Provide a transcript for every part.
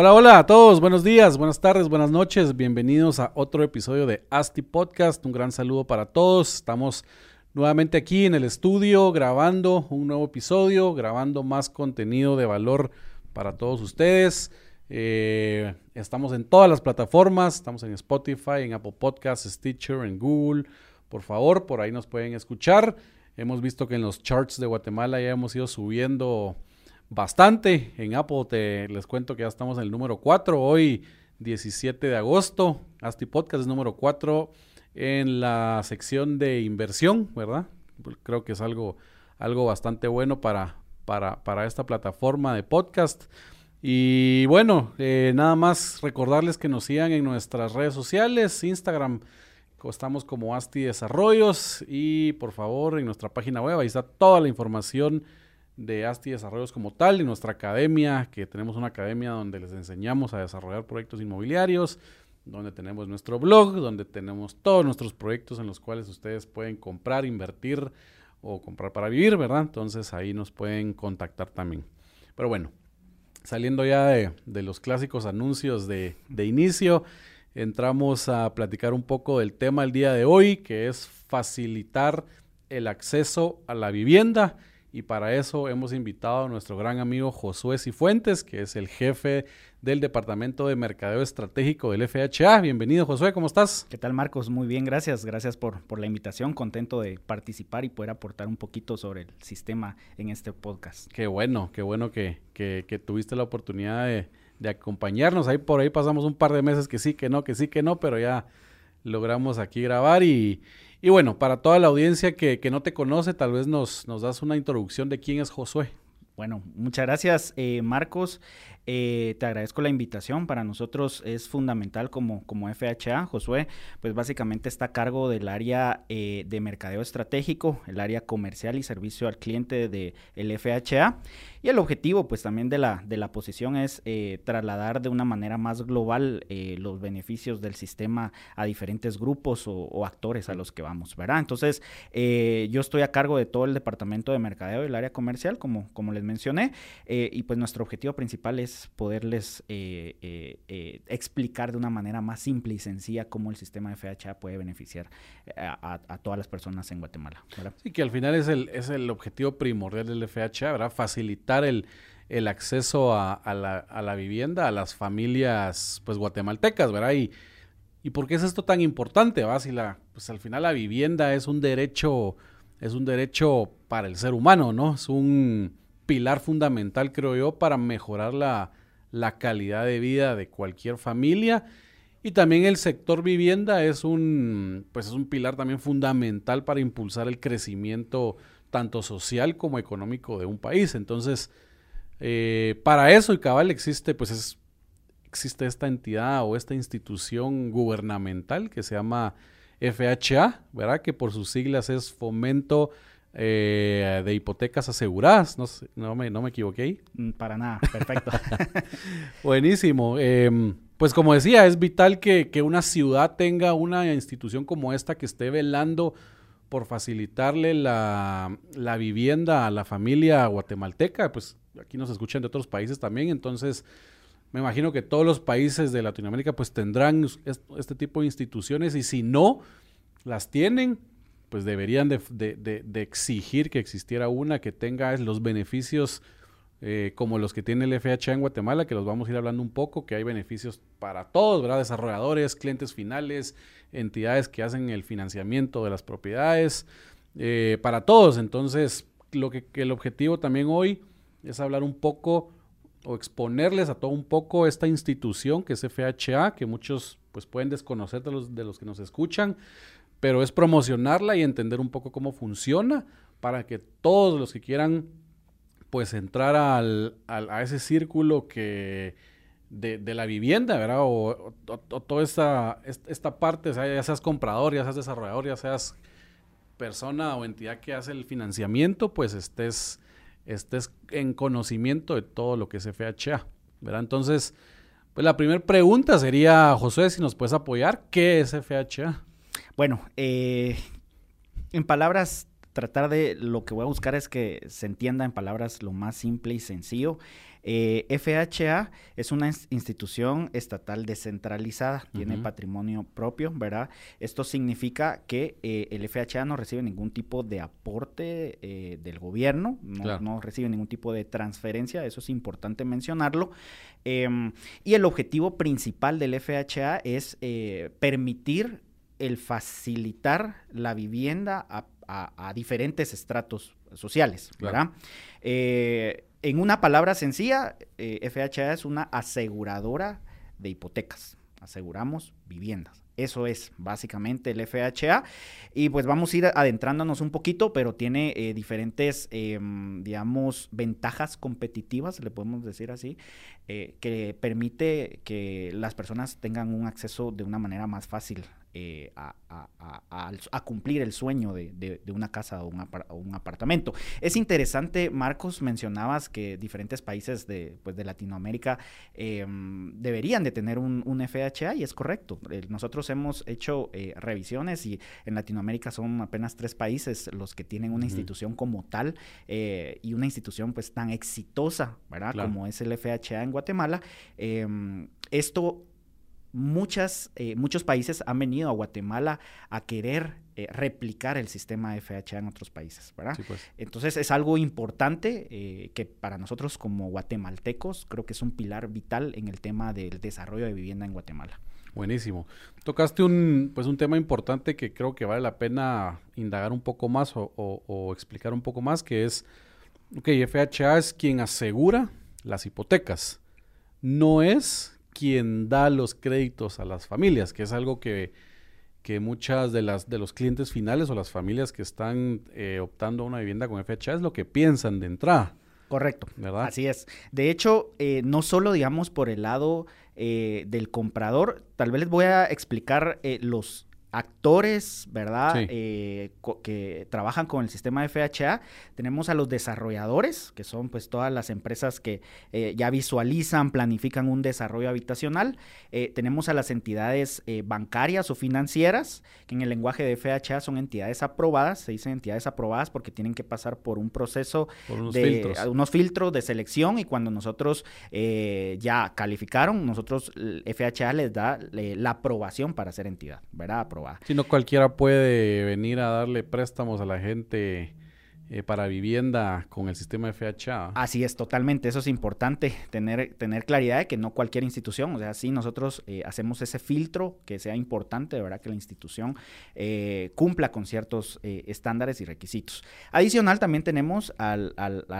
Hola, hola a todos, buenos días, buenas tardes, buenas noches, bienvenidos a otro episodio de ASTI Podcast. Un gran saludo para todos. Estamos nuevamente aquí en el estudio grabando un nuevo episodio, grabando más contenido de valor para todos ustedes. Eh, estamos en todas las plataformas, estamos en Spotify, en Apple Podcasts, Stitcher, en Google. Por favor, por ahí nos pueden escuchar. Hemos visto que en los charts de Guatemala ya hemos ido subiendo bastante. En Apple te les cuento que ya estamos en el número 4, hoy 17 de agosto. Asti Podcast es número 4 en la sección de inversión, ¿verdad? Creo que es algo, algo bastante bueno para, para, para esta plataforma de podcast. Y bueno, eh, nada más recordarles que nos sigan en nuestras redes sociales, Instagram, estamos como Asti Desarrollos y por favor en nuestra página web ahí está toda la información de ASTI Desarrollos como tal, y nuestra academia, que tenemos una academia donde les enseñamos a desarrollar proyectos inmobiliarios, donde tenemos nuestro blog, donde tenemos todos nuestros proyectos en los cuales ustedes pueden comprar, invertir o comprar para vivir, ¿verdad? Entonces ahí nos pueden contactar también. Pero bueno, saliendo ya de, los clásicos anuncios de, de inicio, entramos a platicar un poco del tema el día de hoy, que es facilitar el acceso a la vivienda y para eso hemos invitado a nuestro gran amigo Josué Cifuentes, que es el jefe del Departamento de Mercadeo Estratégico del FHA. Bienvenido Josué, ¿cómo estás? ¿Qué tal Marcos? Muy bien, gracias. Gracias por, por la invitación. Contento de participar y poder aportar un poquito sobre el sistema en este podcast. Qué bueno, qué bueno que, que, tuviste la oportunidad de, de acompañarnos. Ahí por ahí pasamos un par de meses que sí, que no, que sí, que no, pero ya logramos aquí grabar y, y bueno, para toda la audiencia que, que no te conoce, tal vez nos, nos das una introducción de quién es Josué. Bueno, muchas gracias eh, Marcos. Eh, te agradezco la invitación. Para nosotros es fundamental como, como FHA. Josué, pues básicamente está a cargo del área eh, de mercadeo estratégico, el área comercial y servicio al cliente del el FHA. Y el objetivo, pues también de la, de la posición es eh, trasladar de una manera más global los beneficios del sistema a diferentes grupos o, actores a los que vamos, ¿verdad? Entonces, yo estoy a cargo de todo el departamento de mercadeo del área comercial, como, como les mencioné, y pues nuestro objetivo principal es poderles eh, eh, eh, explicar de una manera más simple y sencilla cómo el sistema FHA puede beneficiar a, todas las personas en Guatemala. Sí, que al final es el, es el objetivo primordial del FHA, ¿verdad? Facilitar el, el acceso a, la, a, la, vivienda a las familias pues guatemaltecas, ¿verdad? Y, ¿Y por qué es esto tan importante? ¿va? Si pues al final la vivienda es un derecho, es un derecho para el ser humano, ¿no? Es un pilar fundamental, creo yo, para mejorar la, calidad de vida de cualquier familia. Y también el sector vivienda es un, pues es un pilar también fundamental para impulsar el crecimiento tanto social como económico de un país. Entonces, eh, para eso y cabal existe, pues existe esta entidad o esta institución gubernamental que se llama FHA, ¿verdad? Que por sus siglas es Fomento eh, de hipotecas aseguradas. No, no, me, no me equivoqué ahí. Mm, para nada, perfecto. Buenísimo. Em, pues como decía, es vital que, una ciudad tenga una institución como esta que esté velando por facilitarle la, la, vivienda a la familia guatemalteca. Pues aquí nos escuchan de otros países también, entonces me imagino que todos los países de Latinoamérica pues tendrán este tipo de instituciones y si no las tienen, pues deberían de, exigir que existiera una que tenga los beneficios eh, como los que tiene el FHA en Guatemala, que los vamos a ir hablando un poco, que hay beneficios para todos, ¿verdad? Desarrolladores, clientes finales, entidades que hacen el financiamiento de las propiedades, eh, para todos. Entonces, lo que, el objetivo también hoy es hablar un poco o exponerles a todo un poco esta institución que es FHA, que muchos pues pueden desconocer de los, de los que nos escuchan, pero es promocionarla y entender un poco cómo funciona para que todos los que quieran pues entrar al, a ese círculo que de, la vivienda, ¿verdad? O, toda esta, esta parte, ya seas comprador, ya seas desarrollador, ya seas persona o entidad que hace el financiamiento, pues estés, estés en conocimiento de todo lo que es FHA, ¿verdad? Entonces, pues la primera pregunta sería, José, si nos puedes apoyar, ¿qué es FHA? Bueno, eh, en palabras tratar de lo que voy a buscar es que se entienda en palabras lo más simple y sencillo. Eh, FHA es una institución estatal descentralizada, tiene patrimonio propio, ¿verdad? Esto significa que eh, el FHA no recibe ningún tipo de aporte eh, del gobierno, no, recibe ningún tipo de transferencia, eso es importante mencionarlo. Em, y el objetivo principal del FHA es permitir el facilitar la vivienda a a, diferentes estratos sociales, ¿verdad? Eh, en una palabra sencilla, eh, FHA es una aseguradora de hipotecas. Aseguramos viviendas. Eso es básicamente el FHA. Y pues vamos a ir adentrándonos un poquito, pero tiene eh, diferentes, em, digamos, ventajas competitivas, le podemos decir así, que permite que las personas tengan un acceso de una manera más fácil eh, a, cumplir el sueño de, una casa o un, apartamento. Es interesante, Marcos, mencionabas que diferentes países de, pues, de Latinoamérica em, deberían de tener un, FHA y es correcto. nosotros hemos hecho eh, revisiones y en Latinoamérica son apenas tres países los que tienen una institución como tal eh, y una institución pues tan exitosa, ¿verdad? Como es el FHA en Guatemala. Em, esto muchas, eh, muchos países han venido a Guatemala a querer eh, replicar el sistema FHA en otros países, ¿verdad? Pues. Entonces es algo importante eh, que para nosotros como guatemaltecos creo que es un pilar vital en el tema del desarrollo de vivienda en Guatemala. Buenísimo. Tocaste un, pues un tema importante que creo que vale la pena indagar un poco más o, o explicar un poco más, que es, ok, FHA es quien asegura las hipotecas. No es quien da los créditos a las familias, que es algo que, que muchas de las de los clientes finales o las familias que están eh, optando a una vivienda con FHA es lo que piensan de entrada. Correcto, ¿verdad? Así es. De hecho, eh, no solo digamos por el lado eh, del comprador, tal vez les voy a explicar los actores, ¿verdad? Eh, que trabajan con el sistema FHA. Tenemos a los desarrolladores, que son pues todas las empresas que eh, ya visualizan, planifican un desarrollo habitacional. Eh, tenemos a las entidades bancarias o financieras, que en el lenguaje de FHA son entidades aprobadas. Se dicen entidades aprobadas porque tienen que pasar por un proceso de unos filtros de selección y cuando nosotros ya calificaron, nosotros FHA les da la aprobación para ser entidad, ¿verdad? Si no cualquiera puede venir a darle préstamos a la gente eh, para vivienda con el sistema FHA. Así es, totalmente. Eso es importante, tener, tener claridad de que no cualquier institución, o sea, sí nosotros eh, hacemos ese filtro que sea importante, de verdad, que la institución eh, cumpla con ciertos estándares y requisitos. Adicional, también tenemos a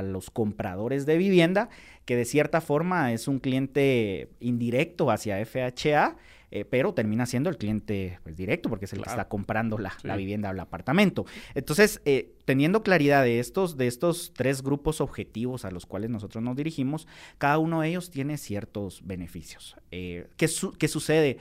los compradores de vivienda, que de cierta forma es un cliente indirecto hacia FHA eh, pero termina siendo el cliente pues, directo porque es el que está comprando la, vivienda o el apartamento. Entonces, eh, teniendo claridad de estos, de estos tres grupos objetivos a los cuales nosotros nos dirigimos, cada uno de ellos tiene ciertos beneficios. Eh, ¿qué, sucede?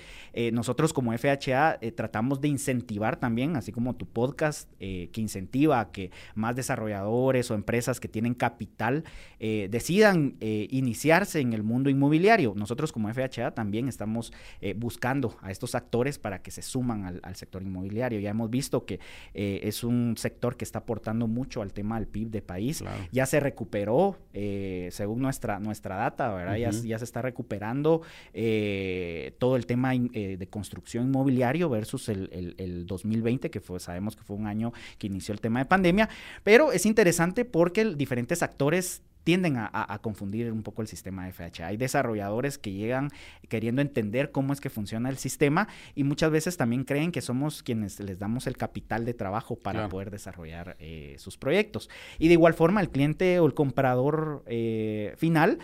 nosotros como FHA tratamos de incentivar también, así como tu podcast, que incentiva a que más desarrolladores o empresas que tienen capital decidan iniciarse en el mundo inmobiliario. Nosotros como FHA también estamos buscando buscando a estos actores para que se suman al, sector inmobiliario. Ya hemos visto que eh, es un sector que está aportando mucho al tema del PIB de país. Ya se recuperó, eh, según nuestra, nuestra data, ¿verdad? ya, se está recuperando eh, todo el tema de construcción inmobiliario versus el, el, 2020, que fue, sabemos que fue un año que inició el tema de pandemia. Pero es interesante porque diferentes actores tienden a, confundir un poco el sistema de FHA. Hay desarrolladores que llegan queriendo entender cómo es que funciona el sistema y muchas veces también creen que somos quienes les damos el capital de trabajo para poder desarrollar eh, sus proyectos. Y de igual forma, el cliente o el comprador eh, final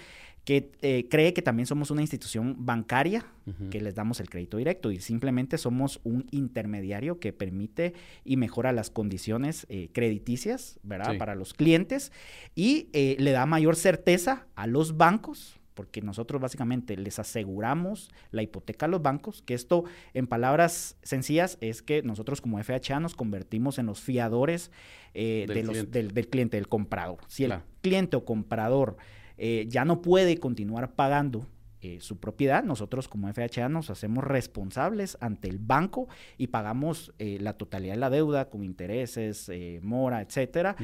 que eh, cree que también somos una institución bancaria, que les damos el crédito directo y simplemente somos un intermediario que permite y mejora las condiciones eh, crediticias, ¿verdad? Para los clientes y eh, le da mayor certeza a los bancos porque nosotros básicamente les aseguramos la hipoteca a los bancos, que esto en palabras sencillas es que nosotros como FHA nos convertimos en los fiadores del, cliente. del, comprador. Si el cliente o comprador eh, ya no puede continuar pagando eh, su propiedad, nosotros como FHA nos hacemos responsables ante el banco y pagamos la totalidad de la deuda con intereses, mora, etcétera.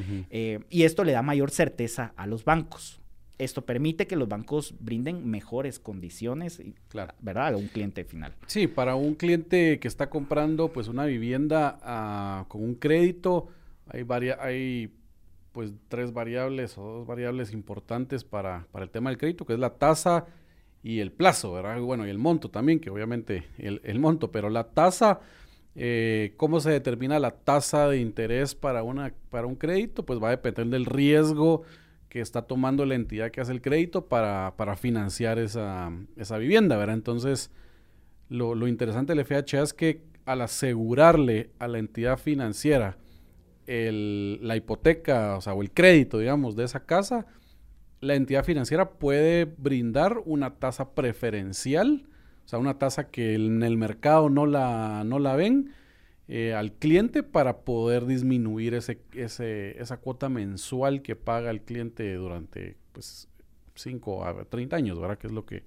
y esto le da mayor certeza a los bancos. Esto permite que los bancos brinden mejores condiciones, claro. ¿verdad? A un cliente final. Sí, para un cliente que está comprando pues una vivienda ah, con un crédito, hay, hay pues tres variables o dos variables importantes para, para, el tema del crédito, que es la tasa y el plazo, ¿verdad? Bueno, y el monto también, que obviamente el, monto, pero la tasa, eh, ¿cómo se determina la tasa de interés para, una, para un crédito? Pues va a depender del riesgo que está tomando la entidad que hace el crédito para, financiar esa, vivienda, ¿verdad? Entonces, lo, interesante del FHA es que al asegurarle a la entidad financiera la hipoteca, o el crédito, digamos, de esa casa, la entidad financiera puede brindar una tasa preferencial, o sea, una tasa que en el mercado no la, no la ven, eh, al cliente para poder disminuir ese, ese, esa cuota mensual que paga el cliente durante pues 5 a 30 años, ¿verdad? Que es lo que,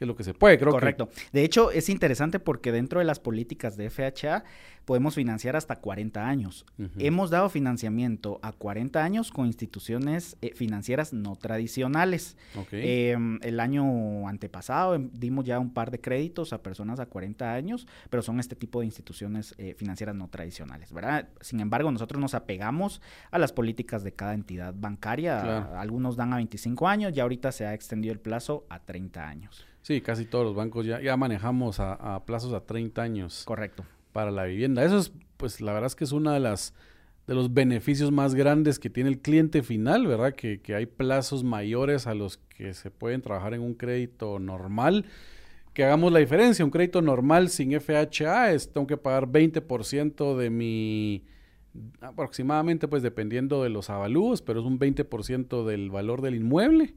que es lo que se puede, creo Correcto. De hecho, es interesante porque dentro de las políticas de FHA, podemos financiar hasta 40 años. Hemos dado financiamiento a 40 años con instituciones eh, financieras no tradicionales. Em, el año antepasado em, dimos ya un par de créditos a personas a 40 años, pero son este tipo de instituciones eh, financieras no tradicionales, ¿verdad? Sin embargo, nosotros nos apegamos a las políticas de cada entidad bancaria. Algunos dan a 25 años y ahorita se ha extendido el plazo a 30 años. Sí, casi todos los bancos ya, ya manejamos a, a plazos a 30 años. Correcto para la vivienda. Eso es, pues la verdad es que es una de las de los beneficios más grandes que tiene el cliente final, ¿verdad? Que, que hay plazos mayores a los que se pueden trabajar en un crédito normal. Que hagamos la diferencia, un crédito normal sin FHA es, tengo que pagar 20% de mi, aproximadamente pues dependiendo de los avalúos, pero es un 20% del valor del inmueble.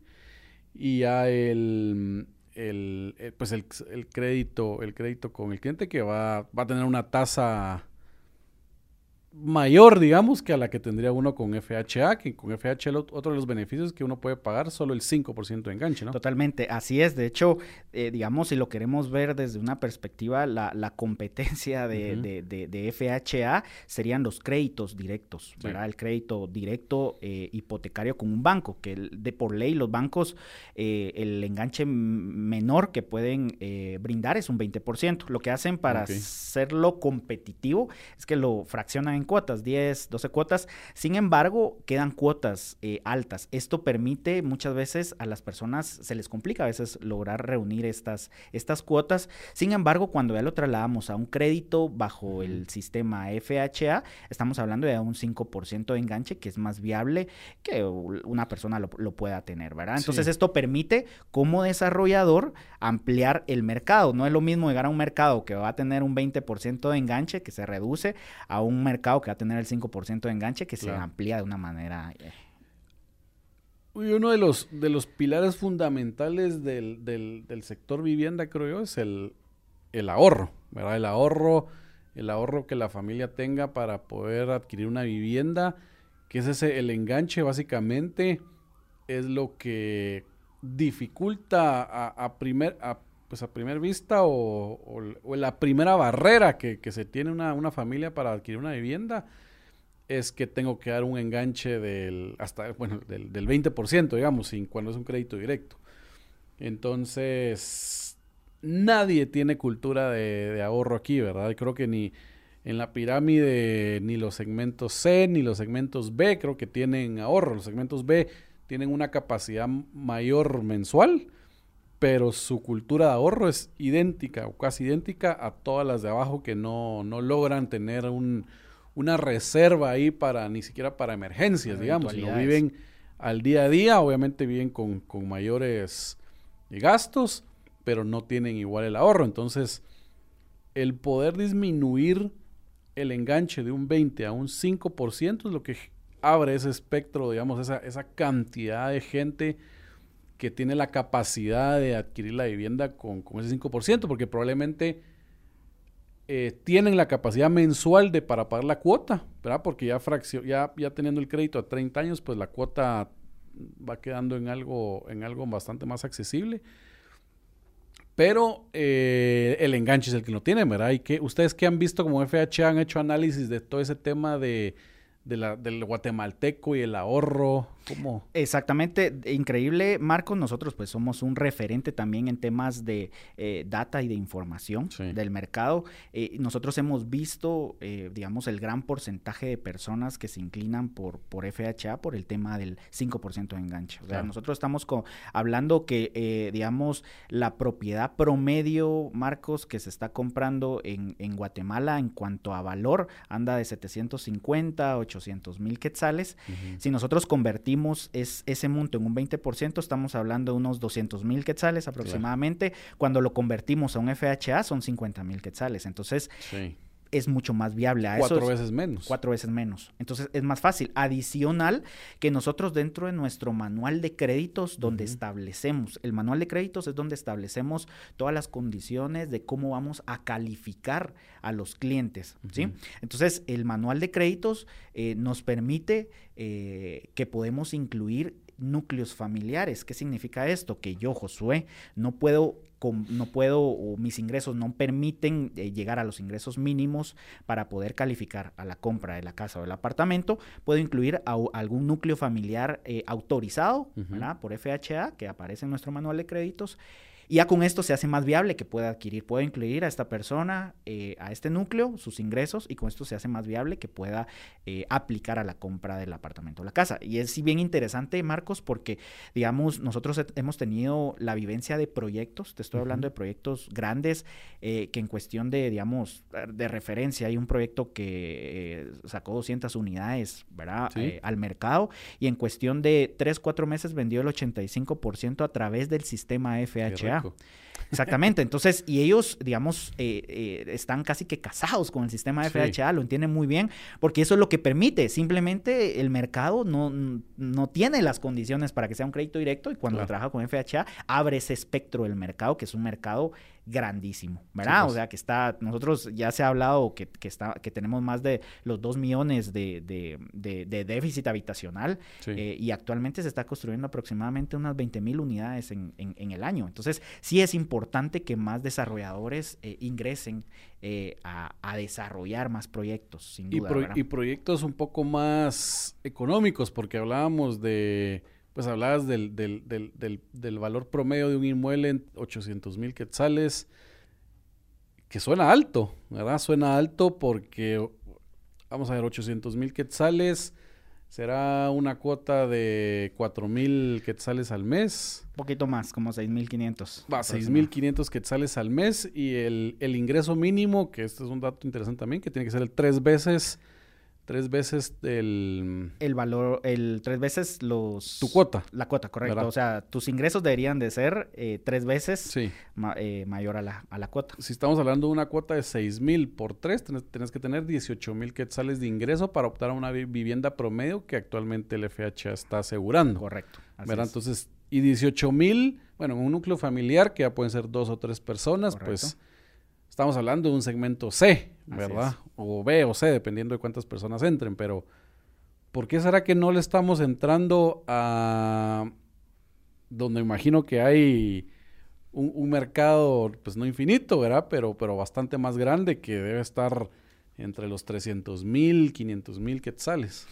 Y ya el, el, eh, pues el, el, crédito, el crédito con el cliente que va, va a tener una tasa mayor, digamos, que a la que tendría uno con FHA, que con FHA otro de los beneficios es que uno puede pagar solo el 5% de enganche, ¿no? Totalmente, así es. De hecho, eh, digamos, si lo queremos ver desde una perspectiva, la, la competencia de, de, de, FHA serían los créditos directos, ¿verdad? El crédito directo eh, hipotecario con un banco, que de por ley los bancos, eh, el enganche menor que pueden brindar es un 20%. Lo que hacen para hacerlo competitivo es que lo fraccionan en cuotas, 10, 12 cuotas. Sin embargo, quedan cuotas eh, altas. Esto permite muchas veces a las personas, se les complica a veces lograr reunir estas, estas cuotas. Sin embargo, cuando ya lo trasladamos a un crédito bajo el sistema FHA, estamos hablando de un 5% de enganche, que es más viable que una persona lo, pueda tener, ¿verdad? Entonces, esto permite como desarrollador ampliar el mercado. No es lo mismo llegar a un mercado que va a tener un 20% de enganche, que se reduce, a un mercado que va a tener el 5% de enganche que se amplía de una manera... Eh. uno de los, de los pilares fundamentales del, del, sector vivienda, creo yo, es el, el ahorro, ¿verdad? El ahorro, el ahorro que la familia tenga para poder adquirir una vivienda, que es ese, el enganche básicamente es lo que dificulta a, a primer, a pues a primera vista o, la primera barrera que, se tiene una, familia para adquirir una vivienda es que tengo que dar un enganche del hasta bueno del, del 20%, digamos, sin cuando es un crédito directo. Entonces, nadie tiene cultura de, ahorro aquí, ¿verdad? Creo que ni en la pirámide ni los segmentos C ni los segmentos B creo que tienen ahorro. Los segmentos B tienen una capacidad mayor mensual pero su cultura de ahorro es idéntica o casi idéntica a todas las de abajo que no, logran tener una reserva ahí para ni siquiera para emergencias, digamos, no viven al día a día, obviamente viven con, mayores gastos, pero no tienen igual el ahorro. Entonces, el poder disminuir el enganche de un 20 a un 5% es lo que abre ese espectro, digamos, esa, esa cantidad de gente que tiene la capacidad de adquirir la vivienda con, con ese 5%, porque probablemente eh, tienen la capacidad mensual de para pagar la cuota, ¿verdad? Porque ya, ya, ya teniendo el crédito a 30 años, pues la cuota va quedando en algo, en algo bastante más accesible. Pero eh, el enganche es el que no tiene, ¿verdad? Y que ustedes que han visto como FH han hecho análisis de todo ese tema de de la, del guatemalteco y el ahorro, ¿cómo? Exactamente, increíble, Marcos, nosotros pues somos un referente también en temas de eh, data y de información del mercado. Eh, nosotros hemos visto, eh, digamos, el gran porcentaje de personas que se inclinan por, por FHA por el tema del 5% de enganche. O sea, nosotros estamos hablando que, digamos, la propiedad promedio, Marcos, que se está comprando en, en Guatemala en cuanto a valor, anda de 750, 800 800 mil quetzales. Si nosotros convertimos es, ese monto en un 20%, estamos hablando de unos 200 mil quetzales aproximadamente. Cuando lo convertimos a un FHA son 50 mil quetzales. Entonces, es mucho más viable. A cuatro veces menos. Cuatro veces menos. Entonces es más fácil. Adicional que nosotros dentro de nuestro manual de créditos, donde establecemos, el manual de créditos es donde establecemos todas las condiciones de cómo vamos a calificar a los clientes. ¿sí? Entonces el manual de créditos eh, nos permite eh, que podemos incluir núcleos familiares. ¿Qué significa esto? Que yo, Josué, no puedo no puedo o mis ingresos no permiten eh, llegar a los ingresos mínimos para poder calificar a la compra de la casa o del apartamento, puedo incluir a, algún núcleo familiar eh, autorizado por FHA que aparece en nuestro manual de créditos y ya con esto se hace más viable que pueda adquirir, pueda incluir a esta persona, eh, a este núcleo, sus ingresos, y con esto se hace más viable que pueda eh, aplicar a la compra del apartamento o la casa. Y es bien interesante, Marcos, porque, digamos, nosotros hemos tenido la vivencia de proyectos, te estoy hablando de proyectos grandes, eh, que en cuestión de, digamos, de referencia, hay un proyecto que sacó 200 unidades, ¿verdad? al mercado, y en cuestión de 3, 4 meses vendió el 85% a través del sistema FHA. Exactamente, entonces, y ellos, digamos, eh, eh, están casi que casados con el sistema de FHA, lo entienden muy bien, porque eso es lo que permite, simplemente el mercado no, no tiene las condiciones para que sea un crédito directo y cuando trabaja con FHA abre ese espectro del mercado, que es un mercado grandísimo, ¿verdad? O pues. sea, que está, nosotros ya se ha hablado que, que, está, que tenemos más de los 2 millones de, de, déficit habitacional eh, y actualmente se está construyendo aproximadamente unas 20 mil unidades en, en, el año. Entonces, sí es importante que más desarrolladores eh, ingresen eh, a, a, desarrollar más proyectos, sin duda. Y, y proyectos un poco más económicos, porque hablábamos de pues hablabas del, del, del, del, valor promedio de un inmueble en 800 mil quetzales, que suena alto, ¿verdad? Suena alto porque, vamos a ver, 800 mil quetzales será una cuota de 4 mil quetzales al mes. Un poquito más, como 6.500. Va, 6.500 quetzales al mes y el, el ingreso mínimo, que este es un dato interesante también, que tiene que ser el tres veces tres veces el... El valor, el tres veces los... Tu cuota. La cuota, correcto. O sea, tus ingresos deberían de ser eh, tres veces eh, mayor a la, a la cuota. Si estamos hablando de una cuota de seis mil por tres, tenés, que tener 18 mil quetzales de ingreso para optar a una vivienda promedio que actualmente el FHA está asegurando. Correcto. ¿verdad? Entonces, y 18 mil, bueno, en un núcleo familiar que ya pueden ser dos o tres personas, pues estamos hablando de un segmento C, ¿verdad? O B o C, dependiendo de cuántas personas entren, pero ¿por qué será que no le estamos entrando a donde imagino que hay un, mercado, pues no infinito, ¿verdad? Pero, pero bastante más grande que debe estar entre los 300 mil, 500 mil quetzales.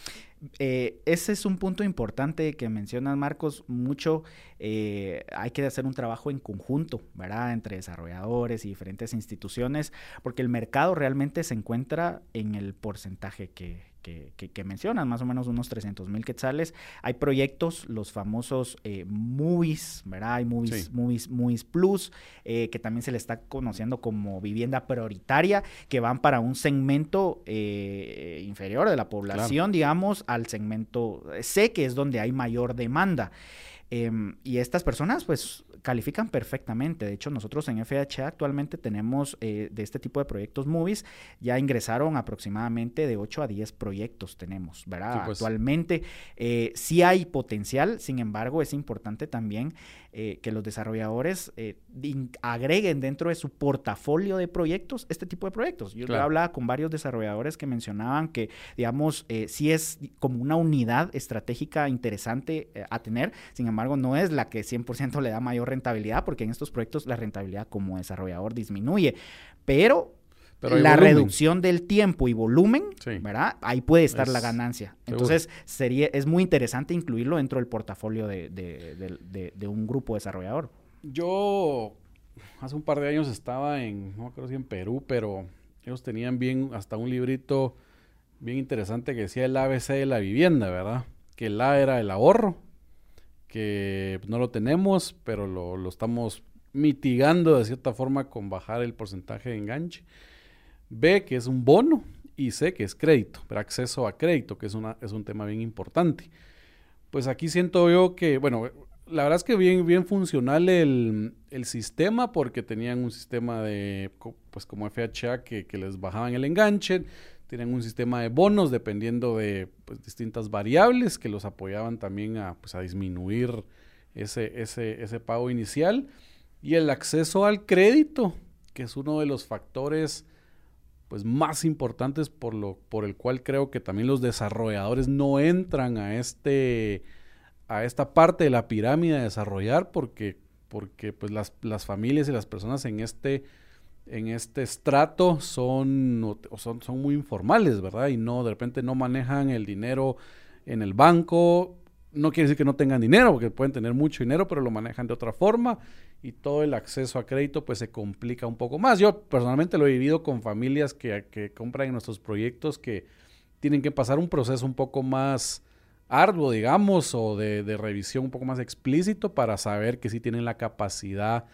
Eh, ese es un punto importante que mencionas, Marcos. Mucho eh, hay que hacer un trabajo en conjunto, ¿verdad? Entre desarrolladores y diferentes instituciones, porque el mercado realmente se encuentra en el porcentaje que, que, que, mencionan, más o menos unos 300 mil quetzales. Hay proyectos, los famosos eh, movies, ¿verdad? Hay movies, movies, movies plus, eh, que también se le está conociendo como vivienda prioritaria, que van para un segmento eh, inferior de la población, digamos, al segmento C, que es donde hay mayor demanda. Em, y estas personas, pues, califican perfectamente. De hecho, nosotros en FHA actualmente tenemos eh, de este tipo de proyectos movies, ya ingresaron aproximadamente de 8 a 10 proyectos tenemos, ¿verdad? pues. Actualmente eh, sí hay potencial, sin embargo, es importante también eh, que los desarrolladores eh, agreguen dentro de su portafolio de proyectos este tipo de proyectos. Yo hablaba con varios desarrolladores que mencionaban que, digamos, eh, sí es como una unidad estratégica interesante a tener, sin embargo, no es la que 100% le da mayor rentabilidad, porque en estos proyectos la rentabilidad como desarrollador disminuye. Pero la reducción del tiempo y volumen, ¿verdad? Ahí puede estar la ganancia. Entonces, sería, es muy interesante incluirlo dentro del portafolio de, un grupo desarrollador. Yo hace un par de años estaba en, no creo si en Perú, pero ellos tenían bien hasta un librito bien interesante que decía el ABC de la vivienda, ¿verdad? Que el A era el ahorro, que no lo tenemos, pero lo, lo estamos mitigando de cierta forma con bajar el porcentaje de enganche. B, que es un bono, y C, que es crédito, pero acceso a crédito, que es, una, es un tema bien importante. Pues aquí siento yo que, bueno, la verdad es que bien, bien funcional el, sistema, porque tenían un sistema de, pues como FHA, que, les bajaban el enganche, tenían un sistema de bonos dependiendo de pues, distintas variables que los apoyaban también a, pues, a disminuir ese, ese, ese pago inicial. Y el acceso al crédito, que es uno de los factores pues más importantes por lo por el cual creo que también los desarrolladores no entran a este a esta parte de la pirámide de desarrollar porque porque pues las, las familias y las personas en este en este estrato son, son, son muy informales, ¿verdad? Y no, de repente no manejan el dinero en el banco. No quiere decir que no tengan dinero, porque pueden tener mucho dinero, pero lo manejan de otra forma y todo el acceso a crédito pues se complica un poco más. Yo personalmente lo he vivido con familias que, que compran en nuestros proyectos que tienen que pasar un proceso un poco más arduo, digamos, o de, de revisión un poco más explícito para saber que sí tienen la capacidad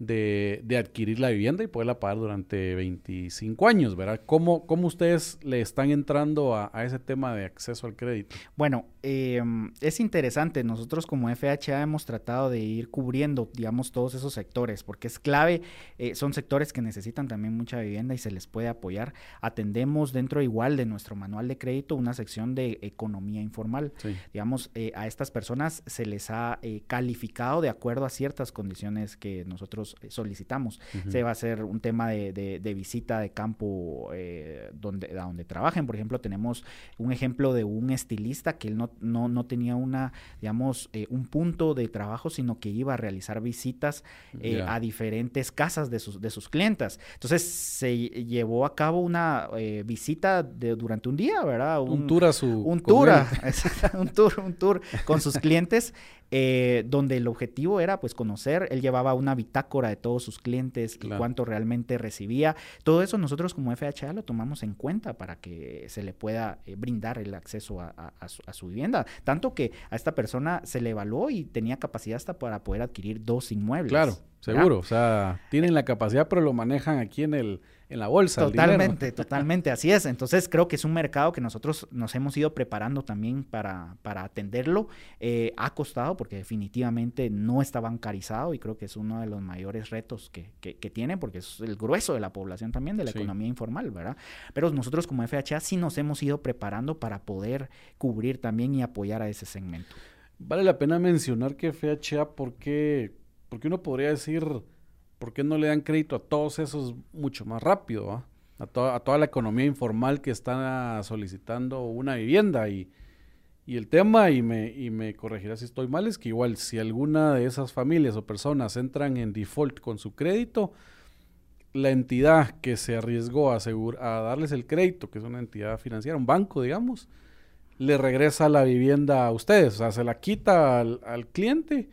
de, de, adquirir la vivienda y poderla pagar durante 25 años, ¿verdad? ¿Cómo, cómo ustedes le están entrando a, ese tema de acceso al crédito? Bueno, em, es interesante. Nosotros como FHA hemos tratado de ir cubriendo, digamos, todos esos sectores, porque es clave. Eh, son sectores que necesitan también mucha vivienda y se les puede apoyar. Atendemos dentro igual de nuestro manual de crédito una sección de economía informal. Digamos, eh, a estas personas se les ha eh, calificado de acuerdo a ciertas condiciones que nosotros eh, solicitamos. Se va a hacer un tema de, visita de campo eh, donde, a donde trabajen. Por ejemplo, tenemos un ejemplo de un estilista que él no, no, tenía una, digamos, eh, un punto de trabajo, sino que iba a realizar visitas a diferentes casas de sus, de sus clientas. Entonces se llevó a cabo una visita de, durante un día, ¿verdad? Un, tour a su... Un tour, un tour, un tour con sus clientes eh, donde el objetivo era pues conocer, él llevaba una bitácora de todos sus clientes y cuánto realmente recibía. Todo eso nosotros como FHA lo tomamos en cuenta para que se le pueda eh, brindar el acceso a, su, vivienda. Tanto que a esta persona se le evaluó y tenía capacidad hasta para poder adquirir dos inmuebles. Claro, seguro. O sea, tienen la capacidad pero lo manejan aquí en el en la bolsa. Totalmente, totalmente, así es. Entonces creo que es un mercado que nosotros nos hemos ido preparando también para, para atenderlo. Eh, ha costado porque definitivamente no está bancarizado y creo que es uno de los mayores retos que, que, tiene porque es el grueso de la población también de la economía informal, ¿verdad? Pero nosotros como FHA sí nos hemos ido preparando para poder cubrir también y apoyar a ese segmento. Vale la pena mencionar que FHA, porque, porque uno podría decir ¿por qué no le dan crédito a todos esos mucho más rápido? A, a, toda la economía informal que está solicitando una vivienda. Y, el tema, y me, y me corregirá si estoy mal, es que igual si alguna de esas familias o personas entran en default con su crédito, la entidad que se arriesgó a, a darles el crédito, que es una entidad financiera, un banco, digamos, le regresa la vivienda a ustedes, o sea, se la quita al, al cliente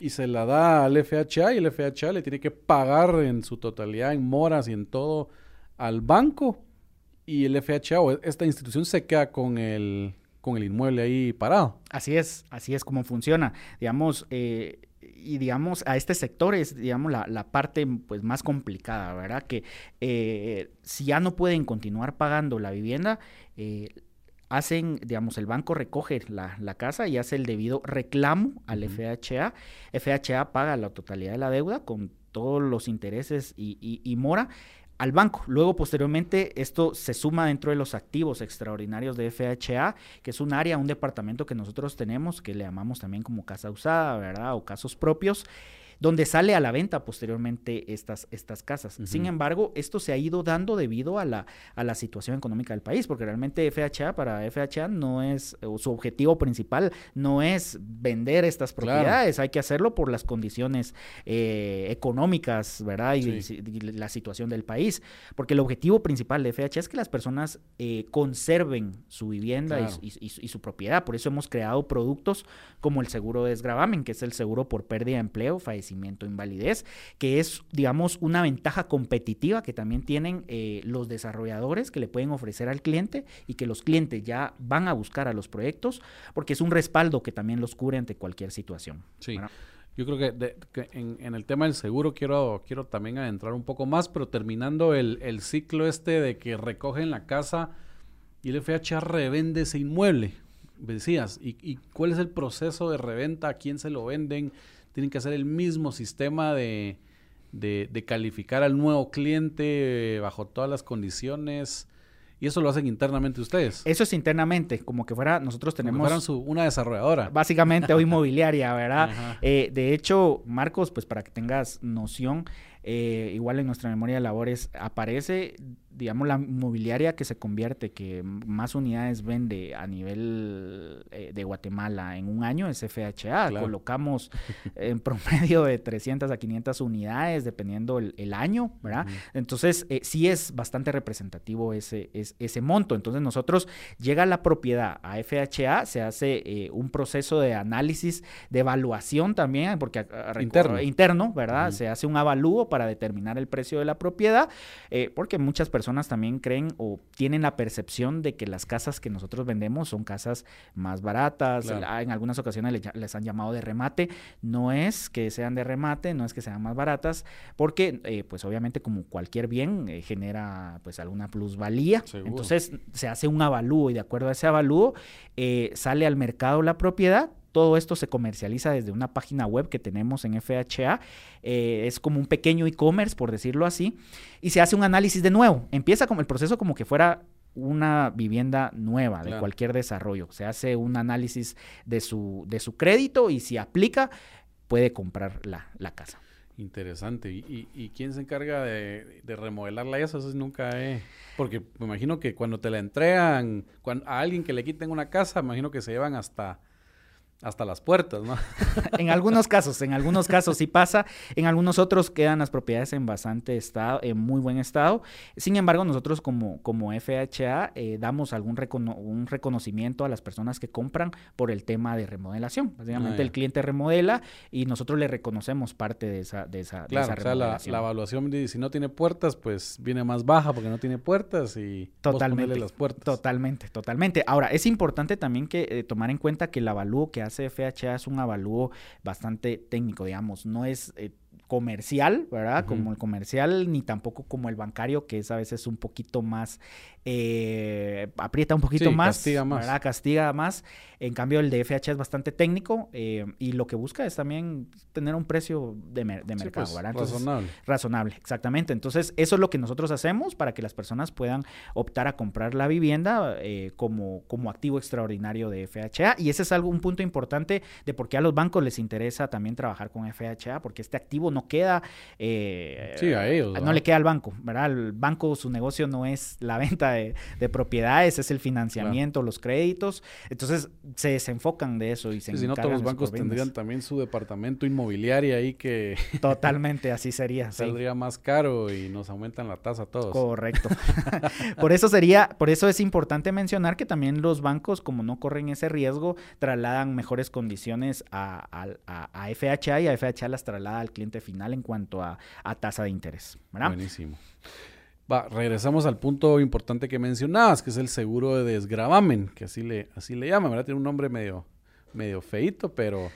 y se la da al FHA y el FHA le tiene que pagar en su totalidad, en moras y en todo, al banco. Y el FHA o esta institución se queda con el, con el inmueble ahí parado. Así es, así es como funciona. Digamos, eh, y digamos, a este sector es, digamos, la, la parte pues más complicada, ¿verdad? Que eh, si ya no pueden continuar pagando la vivienda, eh, hacen, digamos, el banco recoge la, la, casa y hace el debido reclamo al FHA. FHA paga la totalidad de la deuda con todos los intereses y, y mora al banco. Luego, posteriormente, esto se suma dentro de los activos extraordinarios de FHA, que es un área, un departamento que nosotros tenemos, que le llamamos también como casa usada, ¿verdad? O casos propios donde sale a la venta posteriormente estas, estas casas. Sin embargo, esto se ha ido dando debido a la, a la situación económica del país, porque realmente FHA, para FHA no es, su objetivo principal no es vender estas propiedades, hay que hacerlo por las condiciones eh, económicas, ¿verdad? Y, la situación del país, porque el objetivo principal de FHA es que las personas eh, conserven su vivienda y, y, su propiedad. Por eso hemos creado productos como el seguro de desgravamen, que es el seguro por pérdida de empleo, fallecimiento invalidez, que es, digamos, una ventaja competitiva que también tienen eh, los desarrolladores que le pueden ofrecer al cliente y que los clientes ya van a buscar a los proyectos, porque es un respaldo que también los cubre ante cualquier situación. Sí. Yo creo que, en, el tema del seguro quiero, quiero también adentrar un poco más, pero terminando el, el ciclo este de que recogen la casa y el FHA revende ese inmueble, decías, ¿y, ¿y, cuál es el proceso de reventa? ¿A quién se lo venden? Tienen que hacer el mismo sistema de, de, calificar al nuevo cliente eh, bajo todas las condiciones. Y eso lo hacen internamente ustedes. Eso es internamente, como que fuera, nosotros tenemos... Como su, una desarrolladora. Básicamente, o inmobiliaria, ¿verdad? Eh, de hecho, Marcos, pues para que tengas noción, eh, igual en nuestra memoria de labores aparece digamos, la inmobiliaria que se convierte, que más unidades vende a nivel eh, de Guatemala en un año es FHA. Colocamos en promedio de 300 a 500 unidades, dependiendo el, año, ¿verdad? Entonces, eh, sí es bastante representativo ese, ese monto. Entonces, nosotros llega la propiedad a FHA, se hace eh, un proceso de análisis, de evaluación también, porque interno. interno, ¿verdad? Se hace un avalúo para determinar el precio de la propiedad, porque muchas personas también creen o tienen la percepción de que las casas que nosotros vendemos son casas más baratas. En algunas ocasiones les, han llamado de remate. No es que sean de remate, no es que sean más baratas, porque eh, pues obviamente como cualquier bien eh, genera pues alguna plusvalía. Entonces se hace un avalúo y de acuerdo a ese avalúo eh, sale al mercado la propiedad todo esto se comercializa desde una página web que tenemos en FHA. Eh, es como un pequeño e-commerce, por decirlo así. Y se hace un análisis de nuevo. Empieza como el proceso como que fuera una vivienda nueva de cualquier desarrollo. Se hace un análisis de su, de su crédito y si aplica, puede comprar la, casa. Interesante. ¿Y, quién se encarga de, de remodelarla? Eso, eso nunca he... Porque me imagino que cuando te la entregan a alguien que le quiten una casa, me imagino que se llevan hasta hasta las puertas, ¿no? en algunos casos, en algunos casos sí pasa, en algunos otros quedan las propiedades en bastante estado, en muy buen estado. Sin embargo, nosotros como, como FHA eh, damos algún un reconocimiento a las personas que compran por el tema de remodelación. Básicamente ah, el cliente remodela y nosotros le reconocemos parte de esa, de esa, claro, o sea, la, evaluación si no tiene puertas, pues viene más baja porque no tiene puertas y totalmente las puertas. Totalmente, totalmente. Ahora, es importante también que eh, tomar en cuenta que el avalúo que hace CFHA es un avalúo bastante técnico, digamos, no es eh, comercial, ¿verdad? Como el comercial, ni tampoco como el bancario, que es a veces un poquito más, eh, aprieta un poquito más, castiga más. ¿verdad? Castiga más. En cambio, el de FH es bastante técnico eh, y lo que busca es también tener un precio de, mercado, pues, ¿verdad? razonable. Razonable, exactamente. Entonces, eso es lo que nosotros hacemos para que las personas puedan optar a comprar la vivienda eh, como, como activo extraordinario de FHA. Y ese es algo, un punto importante de por qué a los bancos les interesa también trabajar con FHA, porque este activo no queda. Eh, sí, a ellos. No le queda al banco, ¿verdad? El banco, su negocio no es la venta de, propiedades, es el financiamiento, los créditos. Entonces se desenfocan de eso y se Si no, todos los bancos tendrían también su departamento inmobiliario ahí que. Totalmente, así sería. Saldría más caro y nos aumentan la tasa a todos. Correcto. por eso sería, por eso es importante mencionar que también los bancos, como no corren ese riesgo, trasladan mejores condiciones a, a, a FHA y a FHA las traslada al cliente final en cuanto a, tasa de interés. Buenísimo. Va, regresamos al punto importante que mencionabas, que es el seguro de desgravamen, que así le, así le llaman, ¿verdad? Tiene un nombre medio, medio feito, pero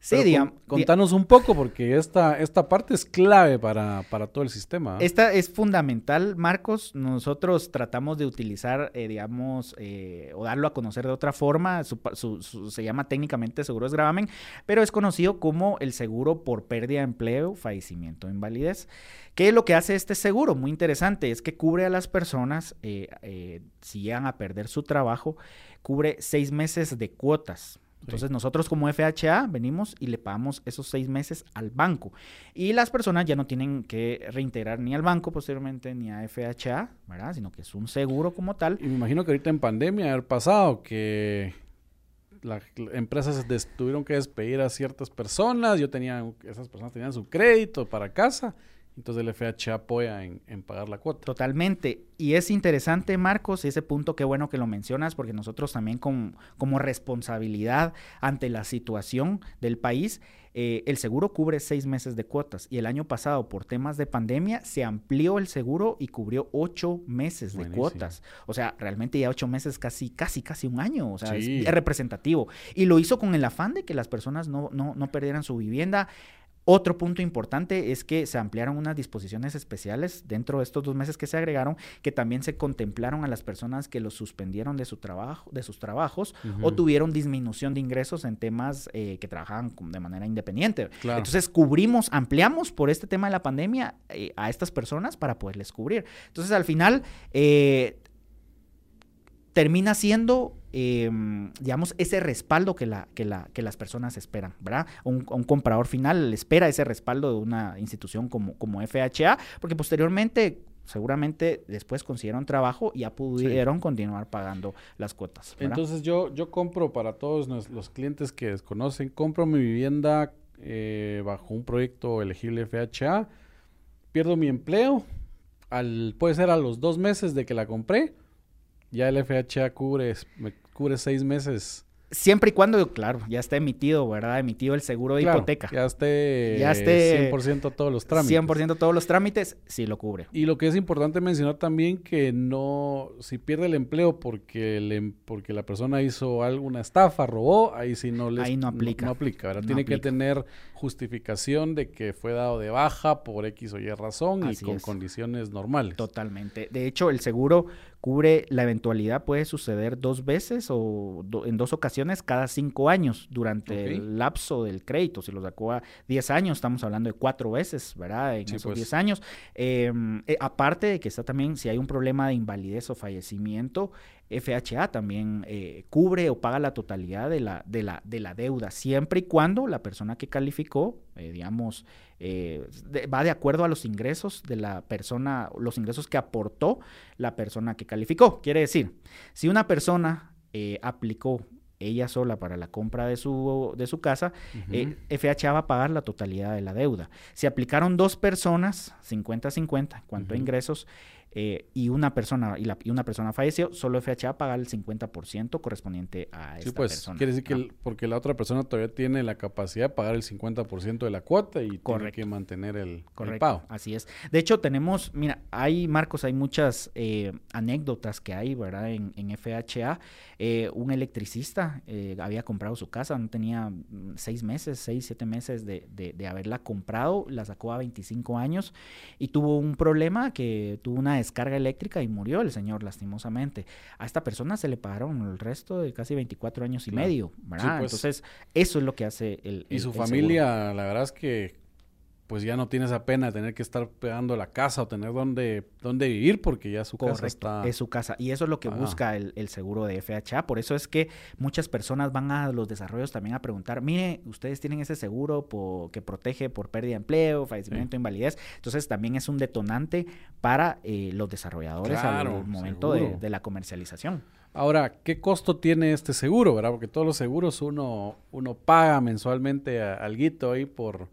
Sí, digamos. Contanos un poco, porque esta, esta parte es clave para, todo el sistema. Esta es fundamental, Marcos. Nosotros tratamos de utilizar, eh, digamos, eh, o darlo a conocer de otra forma. se llama técnicamente seguro de gravamen, pero es conocido como el seguro por pérdida de empleo, fallecimiento o invalidez. ¿Qué es lo que hace este seguro? Muy interesante, es que cubre a las personas, eh, si llegan a perder su trabajo, cubre seis meses de cuotas entonces nosotros como FHA venimos y le pagamos esos seis meses al banco. Y las personas ya no tienen que reintegrar ni al banco posteriormente ni a FHA, ¿verdad? Sino que es un seguro como tal. Y me imagino que ahorita en pandemia haber pasado que las empresas tuvieron que despedir a ciertas personas. Yo tenía, esas personas tenían su crédito para casa entonces el FH apoya en, pagar la cuota. Totalmente. Y es interesante, Marcos, ese punto, qué bueno que lo mencionas, porque nosotros también como responsabilidad ante la situación del país, eh, el seguro cubre seis meses de cuotas. Y el año pasado, por temas de pandemia, se amplió el seguro y cubrió ocho meses de cuotas. O sea, realmente ya ocho meses, casi, casi, casi un año. O sea, es, representativo. Y lo hizo con el afán de que las personas no, no, no perdieran su vivienda. Otro punto importante es que se ampliaron unas disposiciones especiales dentro de estos dos meses que se agregaron, que también se contemplaron a las personas que los suspendieron de su trabajo, de sus trabajos, o tuvieron disminución de ingresos en temas eh, que trabajaban de manera independiente. Entonces cubrimos, ampliamos por este tema de la pandemia eh, a estas personas para poderles cubrir. Entonces al final eh, termina siendo Em, digamos, ese respaldo que, la, que, la, que las personas esperan, ¿verdad? Un, un, comprador final espera ese respaldo de una institución como, como FHA, porque posteriormente seguramente después consiguieron trabajo y ya pudieron continuar pagando las cuotas. Entonces yo, yo compro para todos los clientes que desconocen, compro mi vivienda eh, bajo un proyecto elegible FHA, pierdo mi empleo, al, puede ser a los dos meses de que la compré, ya el FHA cubre, cubre seis meses Siempre y cuando, claro, ya esté emitido, ¿verdad? Emitido el seguro de hipoteca. Ya esté, ya esté 100% todos los trámites. 100% todos los trámites, sí lo cubre. Y lo que es importante mencionar también que no, si pierde el empleo porque, le, porque la persona hizo alguna estafa, robó, ahí sí no les... Ahí no aplica. No, aplica, ¿verdad? Tiene que tener justificación de que fue dado de baja por X o Y razón y con condiciones normales. Totalmente. De hecho, el seguro cubre la eventualidad, puede suceder dos veces o en dos ocasiones cada cinco años durante el lapso del crédito. Si lo sacó a 10 años, estamos hablando de cuatro veces, ¿verdad? En esos 10 pues. años. Em, eh, aparte de que está también, si hay un problema de invalidez o fallecimiento, FHA también eh, cubre o paga la totalidad de la, de, la, de la deuda, siempre y cuando la persona que calificó, eh, digamos, eh, va de acuerdo a los ingresos de la persona, los ingresos que aportó la persona que calificó. Quiere decir, si una persona aplicó ella sola para la compra de su, de su casa, FHA va a pagar la totalidad de la deuda. Si aplicaron dos personas, 50-50, cuanto a ingresos, eh, y una persona y, la, y, una persona falleció, solo FHA paga el 50% correspondiente a esta sí, pues, Quiere decir que porque la otra persona todavía tiene la capacidad de pagar el 50% de la cuota y tiene que mantener el, pago. Así es. De hecho, tenemos, mira, hay, Marcos, hay muchas eh, anécdotas que hay, ¿verdad? En, en FHA. Eh, un electricista había comprado su casa, no tenía mm, seis meses, seis, siete meses de, de, de haberla comprado, la sacó a 25 años y tuvo un problema que tuvo una descarga eléctrica y murió el señor lastimosamente. A esta persona se le pagaron el resto de casi 24 años y medio, ¿verdad? Pues. Entonces, eso es lo que hace el... y su familia, la verdad es que pues ya no tienes esa pena de tener que estar pegando la casa o tener dónde, dónde vivir porque ya su casa está... es su casa. Y eso es lo que busca el, seguro de FHA. Por eso es que muchas personas van a los desarrollos también a preguntar, mire, ustedes tienen ese seguro que protege por pérdida de empleo, fallecimiento, invalidez. Entonces también es un detonante para eh, los desarrolladores al momento de, la comercialización. Ahora, ¿qué costo tiene este seguro, verdad? Porque todos los seguros uno, uno paga mensualmente algo ahí por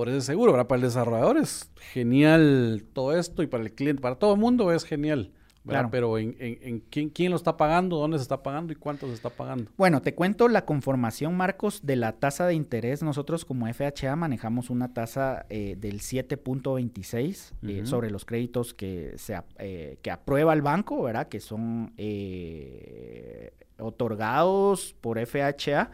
por ese seguro. Para el desarrollador es genial todo esto y para el cliente, para todo el mundo es genial. Claro. Pero en, en, quién, quién, lo está pagando, dónde se está pagando y cuánto se está pagando. Bueno, te cuento la conformación, Marcos, de la tasa de interés. Nosotros como FHA manejamos una tasa eh, del 7.26 eh, sobre los créditos que, se, eh, que aprueba el banco, ¿verdad? Que son otorgados por FHA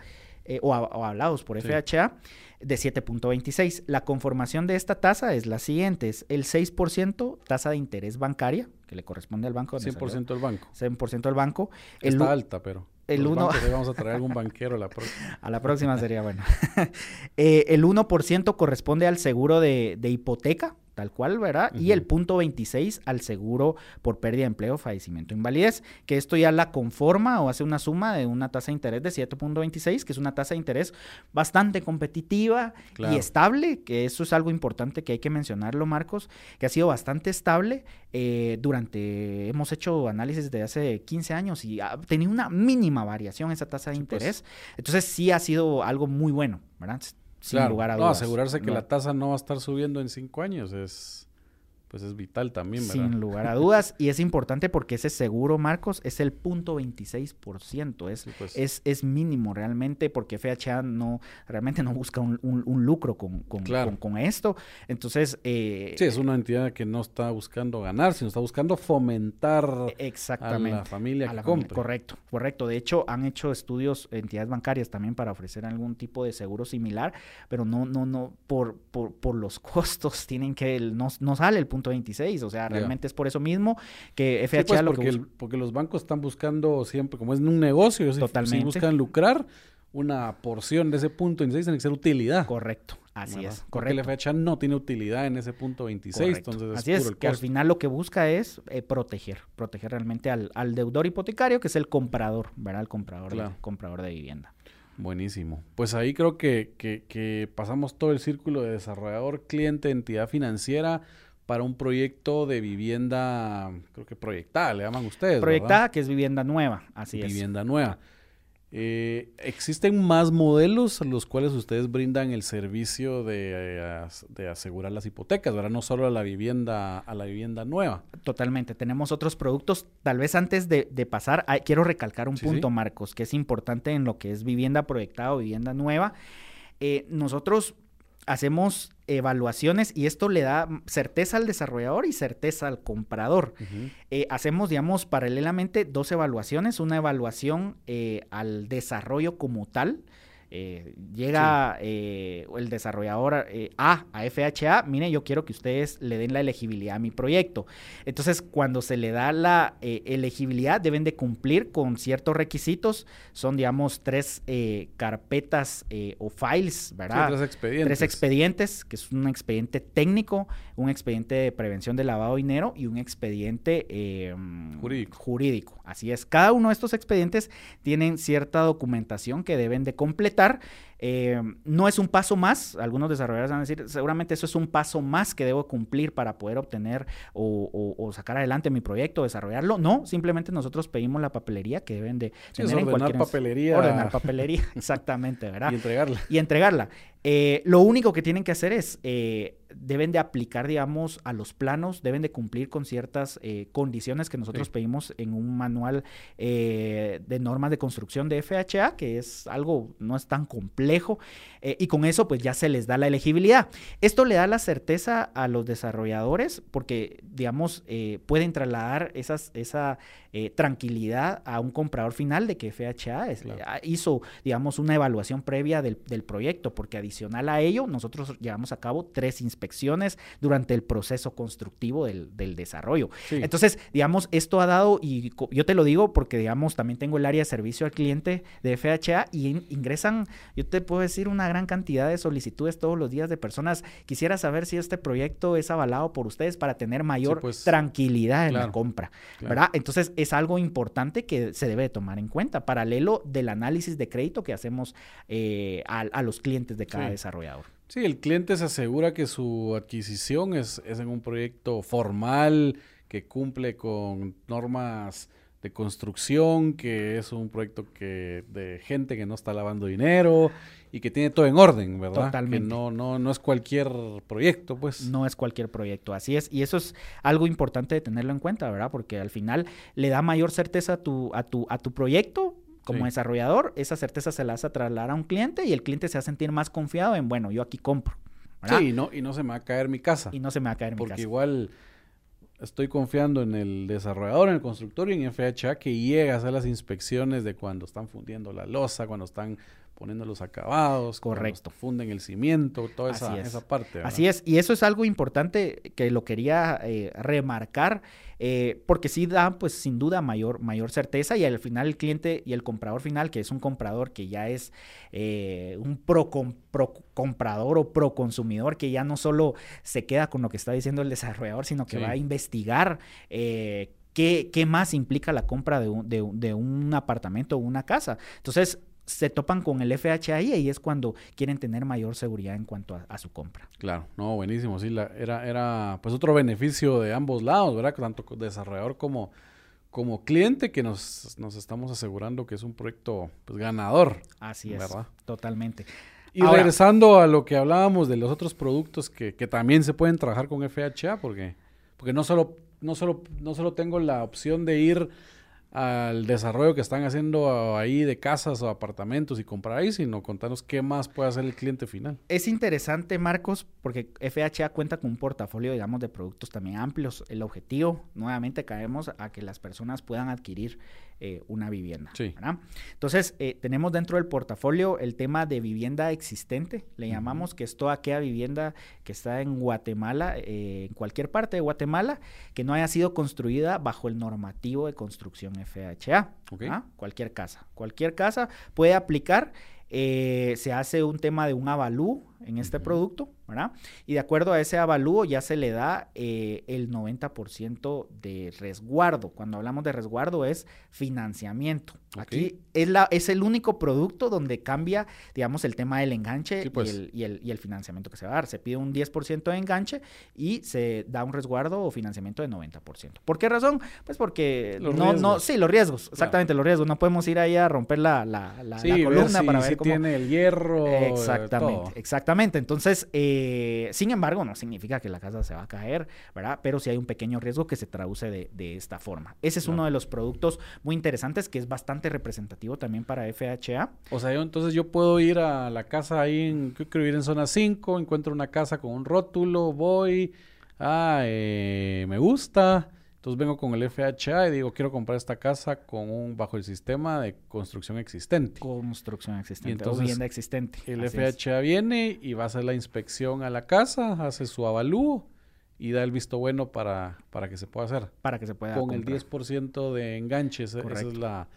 eh, o, avalados por FHA de 7.26. La conformación de esta tasa es la siguiente, es el 6% tasa de interés bancaria, que le corresponde al banco. 100% del banco. 100% del banco. Está alta, pero el 1... vamos a traer algún banquero a la próxima. a la próxima sería bueno. Eh, el 1% corresponde al seguro de, de hipoteca, tal cual, ¿verdad? Y el punto 26 al seguro por pérdida de empleo, fallecimiento, invalidez, que esto ya la conforma o hace una suma de una tasa de interés de 7.26, que es una tasa de interés bastante competitiva y estable, que eso es algo importante que hay que mencionarlo, Marcos, que ha sido bastante estable eh, durante, hemos hecho análisis de hace 15 años y ha tenido una mínima variación esa tasa de interés. Entonces sí ha sido algo muy bueno, ¿verdad? Sin lugar a dudas. No, asegurarse que la tasa no va a estar subiendo en cinco años es pues es vital también, ¿verdad? Sin lugar a dudas. y es importante porque ese seguro, Marcos, es el punto 26%. Es, pues. es, es mínimo realmente porque FHA no, realmente no busca un, lucro con, con, con, esto. Entonces... Eh, sí, es una entidad que no está buscando ganar, sino está buscando fomentar exactamente, a la familia a la Familia, correcto, correcto. De hecho, han hecho estudios entidades bancarias también para ofrecer algún tipo de seguro similar, pero no, no, no, por, por, por los costos tienen que, no, no sale el punto 26. O sea, realmente es por eso mismo que FHA pues, lo porque, que porque los bancos están buscando siempre, como es un negocio, Totalmente. si buscan lucrar, una porción de ese punto 26 tiene que ser utilidad. Correcto. Así es, correcto. Porque la FHA no tiene utilidad en ese punto 26, entonces Así es, que al final lo que busca es eh, proteger, proteger realmente al, deudor hipotecario, que es el comprador, ¿verdad? El comprador, de, comprador de vivienda. Buenísimo. Pues ahí creo que, que, que pasamos todo el círculo de desarrollador, cliente, entidad financiera, para un proyecto de vivienda, creo que proyectada, le llaman ustedes. Proyectada, que es vivienda nueva, así es. Vivienda nueva. Eh, ¿Existen más modelos a los cuales ustedes brindan el servicio de, de, asegurar las hipotecas, ¿verdad? No solo a la vivienda, a la vivienda nueva. Totalmente. Tenemos otros productos. Tal vez antes de, pasar, quiero recalcar un punto, Marcos, que es importante en lo que es vivienda proyectada o vivienda nueva. Eh, nosotros hacemos evaluaciones y esto le da certeza al desarrollador y certeza al comprador. Eh, hacemos, digamos, paralelamente dos evaluaciones, una evaluación eh, al desarrollo como tal, eh, llega eh, el desarrollador eh, A a FHA, mire, yo quiero que ustedes le den la elegibilidad a mi proyecto. Entonces, cuando se le da la elegibilidad, deben de cumplir con ciertos requisitos. Son, digamos, tres carpetas o files, ¿verdad? tres expedientes. Tres expedientes, que es un expediente técnico, un expediente de prevención de lavado de dinero y un expediente jurídico. jurídico. Así es. Cada uno de estos expedientes tienen cierta documentación que deben de completar eh, no es un paso más, algunos desarrolladores van a decir, seguramente eso es un paso más que debo cumplir para poder obtener o, sacar adelante mi proyecto, desarrollarlo. No, simplemente nosotros pedimos la papelería que deben de tener en cualquier... papelería. Ordenar papelería, exactamente, ¿verdad? Y entregarla. Y entregarla. Eh, lo único que tienen que hacer es, eh, deben de aplicar, digamos, a los planos, deben de cumplir con ciertas eh, condiciones que nosotros pedimos en un manual de normas de construcción de FHA, que es algo, no es tan complejo, y con eso pues ya se les da la elegibilidad. Esto le da la certeza a los desarrolladores porque, digamos, pueden trasladar esas, esa tranquilidad a un comprador final de que FHA hizo, digamos, una evaluación previa del, del proyecto, porque adicional a ello, nosotros llevamos a cabo tres inspecciones durante el proceso constructivo del, desarrollo. Entonces, digamos, esto ha dado, y yo te lo digo porque, digamos, también tengo el área de servicio al cliente de FHA y ingresan, yo te puedo decir, una gran cantidad de solicitudes todos los días de personas. Quisiera saber si este proyecto es avalado por ustedes para tener mayor pues, tranquilidad en la compra, ¿verdad? Entonces, es algo importante que se debe tomar en cuenta, paralelo del análisis de crédito que hacemos eh, a, a los clientes de cada desarrollador. Sí, el cliente se asegura que su adquisición es, es en un proyecto formal, que cumple con normas de construcción, que es un proyecto que de gente que no está lavando dinero y que tiene todo en orden, ¿verdad? Totalmente. Que no, no, no es cualquier proyecto, pues. No es cualquier proyecto, así es. Y eso es algo importante de tenerlo en cuenta, ¿verdad? Porque al final le da mayor certeza a tu, a tu, a tu proyecto como desarrollador, esa certeza se la hace trasladar a un cliente y el cliente se va a sentir más confiado en, bueno, yo aquí compro. Sí, y no, y no se me va a caer mi casa. Y no se me va a caer mi casa. Porque igual estoy confiando en el desarrollador, en el constructor y en FHA que llega a hacer las inspecciones de cuando están fundiendo la losa, cuando están poniendo los acabados, correcto, funden el cimiento, toda esa, esa, parte. Así es, y eso es algo importante que lo quería eh, remarcar, eh, porque sí da, pues sin duda, mayor, mayor certeza y al final el cliente y el comprador final, que es un comprador que ya es eh, un pro, comprador o pro consumidor, que ya no solo se queda con lo que está diciendo el desarrollador, sino que va a investigar. ¿Qué, ¿Qué, más implica la compra de un, de, de un apartamento o una casa? Entonces, se topan con el FHA y ahí es cuando quieren tener mayor seguridad en cuanto a, su compra. Claro, no, buenísimo, sí, la, era, era pues otro beneficio de ambos lados, ¿verdad? Tanto desarrollador como, como cliente que nos, nos estamos asegurando que es un proyecto pues, ganador. Así es, ¿verdad? totalmente. Y regresando a lo que hablábamos de los otros productos que, que también se pueden trabajar con FHA, porque, porque no solo, no solo, no solo tengo la opción de ir al desarrollo que están haciendo ahí de casas o apartamentos y comprar ahí, sino contanos qué más puede hacer el cliente final. Es interesante, Marcos, porque FHA cuenta con un portafolio, digamos, de productos también amplios. El objetivo, nuevamente, caemos a que las personas puedan adquirir eh, una vivienda. Entonces, eh, tenemos dentro del portafolio el tema de vivienda existente, le llamamos que es toda aquella vivienda que está en Guatemala, eh, en cualquier parte de Guatemala, que no haya sido construida bajo el normativo de construcción FHA. Cualquier casa. Cualquier casa puede aplicar. se hace un tema de un avalú en este producto, ¿verdad? Y de acuerdo a ese avalúo ya se le da eh, el 90% de resguardo. Cuando hablamos de resguardo es financiamiento. Aquí es, la, es el único producto donde cambia, digamos, el tema del enganche pues. y, el, y, el, financiamiento que se va a dar. Se pide un 10% de enganche y se da un resguardo o financiamiento de 90%. ¿Por qué razón? Pues porque no, no, sí, los riesgos, exactamente, los riesgos. No podemos ir ahí a romper la, la, la, columna para ver cómo... tiene el hierro. Exactamente, exactamente entonces, eh, sin embargo, no significa que la casa se va a caer, ¿verdad? Pero sí hay un pequeño riesgo que se traduce de, esta forma. Ese es uno de los productos muy interesantes que es bastante representativo también para FHA. O sea, yo, entonces yo puedo ir a la casa ahí, en, quiero vivir en zona 5, encuentro una casa con un rótulo, voy, ah, eh, me gusta entonces vengo con el FHA y digo, quiero comprar esta casa con un bajo el sistema de construcción existente. Construcción existente entonces, o vivienda existente. El FHA viene y va a hacer la inspección a la casa, hace su avalúo y da el visto bueno para, para que se pueda hacer. Para que se pueda Con el 10% de enganches, esa es la,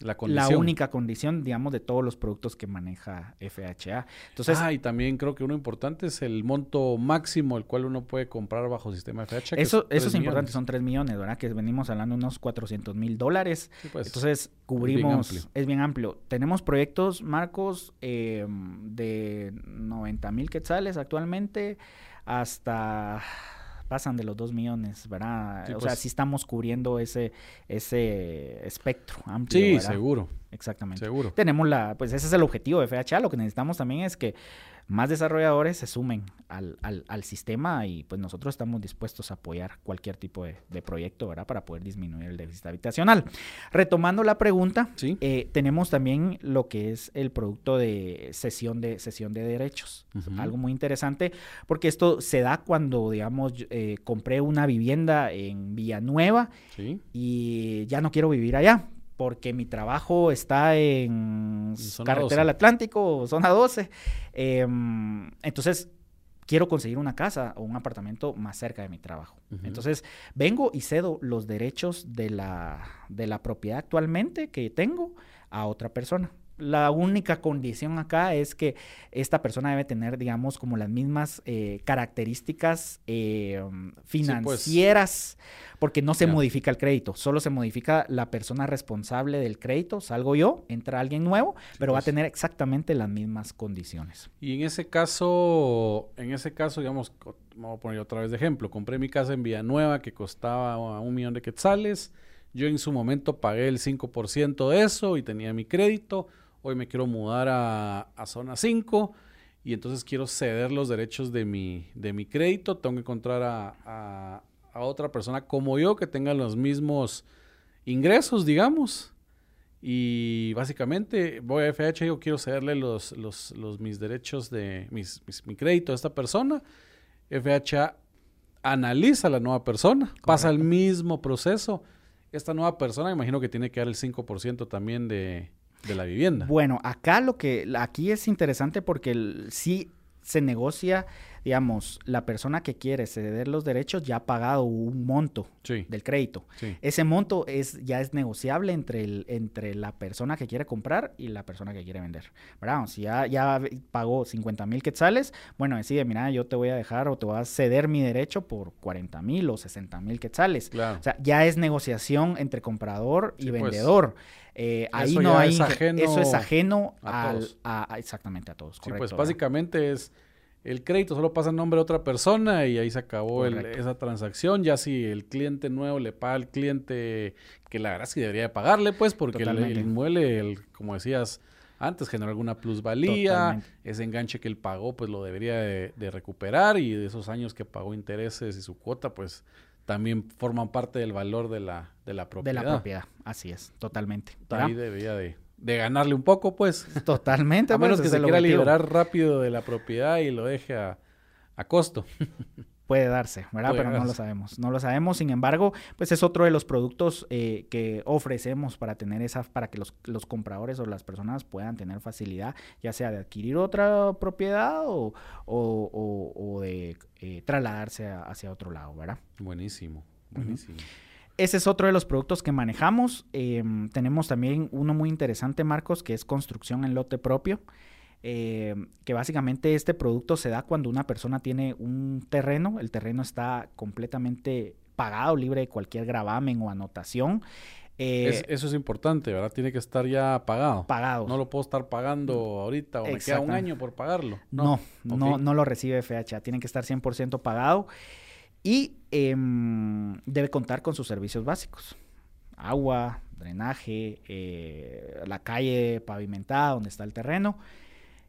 la, única condición, digamos, de todos los productos que maneja FHA. Entonces, ah, y también creo que uno importante es el monto máximo el cual uno puede comprar bajo sistema FHA. Eso es, eso es importante, son 3 millones, ¿verdad? Que venimos hablando de unos 400 mil dólares. Pues, Entonces, cubrimos, es bien, amplio. Tenemos proyectos, Marcos, eh, de 90 mil quetzales actualmente hasta pasan de los 2 millones, ¿verdad? o sea, pues. sí estamos cubriendo ese, ese espectro amplio. Sí, seguro. Exactamente. Seguro. Tenemos la, pues ese es el objetivo de FHA. Lo que necesitamos también es que más desarrolladores se sumen al, al, sistema y pues nosotros estamos dispuestos a apoyar cualquier tipo de, proyecto, ¿verdad? Para poder disminuir el déficit habitacional. Retomando la pregunta, eh, tenemos también lo que es el producto de sesión de, sesión de derechos. Algo muy interesante porque esto se da cuando, digamos, eh, compré una vivienda en Villanueva y ya no quiero vivir allá porque mi trabajo está en Carretera del Atlántico, zona 12. Em, entonces, quiero conseguir una casa o un apartamento más cerca de mi trabajo. Entonces, vengo y cedo los derechos de la, de la propiedad actualmente que tengo a otra persona la única condición acá es que esta persona debe tener, digamos, como las mismas eh, características eh, pues. financieras, porque no se modifica el crédito, solo se modifica la persona responsable del crédito, salgo yo, entra alguien nuevo, pero va a pues. tener exactamente las mismas condiciones. Y en ese caso, en ese caso, digamos, vamos a poner otra vez de ejemplo, compré mi casa en Villanueva que costaba un millón de quetzales, yo en su momento pagué el 5% de eso y tenía mi crédito hoy me quiero mudar a, zona 5 y entonces quiero ceder los derechos de mi, de mi crédito, tengo que encontrar a, otra persona como yo que tenga los mismos ingresos, digamos. Y básicamente voy a FH y yo quiero cederle los, los, mis derechos de mis, mi crédito a esta persona. FHA analiza a la nueva persona, pasa el mismo proceso. Esta nueva persona, imagino que tiene que dar el 5% también de, de la vivienda. Bueno, acá lo que, aquí es interesante porque el- sí se negocia, digamos, la persona que quiere ceder los derechos ya ha pagado un monto Sí, del crédito. sí. Ese monto es, ya es negociable entre, el, entre la persona que quiere comprar y la persona que quiere vender. ¿verdad? Si ya, ya pagó 50 mil quetzales, bueno, decide, mira, yo te voy a dejar o te voy a ceder mi derecho por 40 mil o 60 mil quetzales. Claro. O sea, ya es negociación entre comprador y Sí, pues. Eh, ahí Eso no hay es ajeno eso es ajeno a al- todos. a- a- exactamente a todos. Sí, correcto, pues ¿verdad? básicamente es el crédito solo pasa en nombre de otra persona y ahí se acabó el- esa transacción. Ya si el cliente nuevo le paga al cliente, que la verdad sí debería de pagarle, pues, porque el, inmueble, el- como decías antes, generó alguna plusvalía. Totalmente. Ese enganche que él pagó, pues lo debería de, de recuperar y de esos años que pagó intereses y su cuota, pues también forman parte del valor de la, de la de propiedad. la propiedad. Así es, totalmente. Ahí debería de, de ganarle un poco, pues. Totalmente. A menos pues, que ese se quiera objetivo. liberar rápido de la propiedad y lo deje a, a costo. Puede darse, ¿verdad? Puede Pero no lo sabemos. No lo sabemos. Sin embargo, pues es otro de los productos eh, que ofrecemos para tener esa, para que los, los compradores o las personas puedan tener facilidad, ya sea de adquirir otra propiedad o, o- o- o de eh, trasladarse a- hacia otro lado, ¿verdad? Buenísimo, buenísimo. Ese es otro de los productos que manejamos. Em, tenemos también uno muy interesante, Marcos, que es construcción en lote propio. Em, que básicamente este producto se da cuando una persona tiene un terreno, el terreno está completamente pagado, libre de cualquier gravamen o anotación. eh, Es- eso es importante, ¿verdad? Tiene que estar ya pagado. pagado. No lo puedo estar pagando ahorita o me queda un año por pagarlo. No, no, no lo recibe FHA, tiene que estar 100% pagado y em, debe contar con sus servicios básicos. Agua, drenaje, eh, la calle pavimentada donde está el terreno.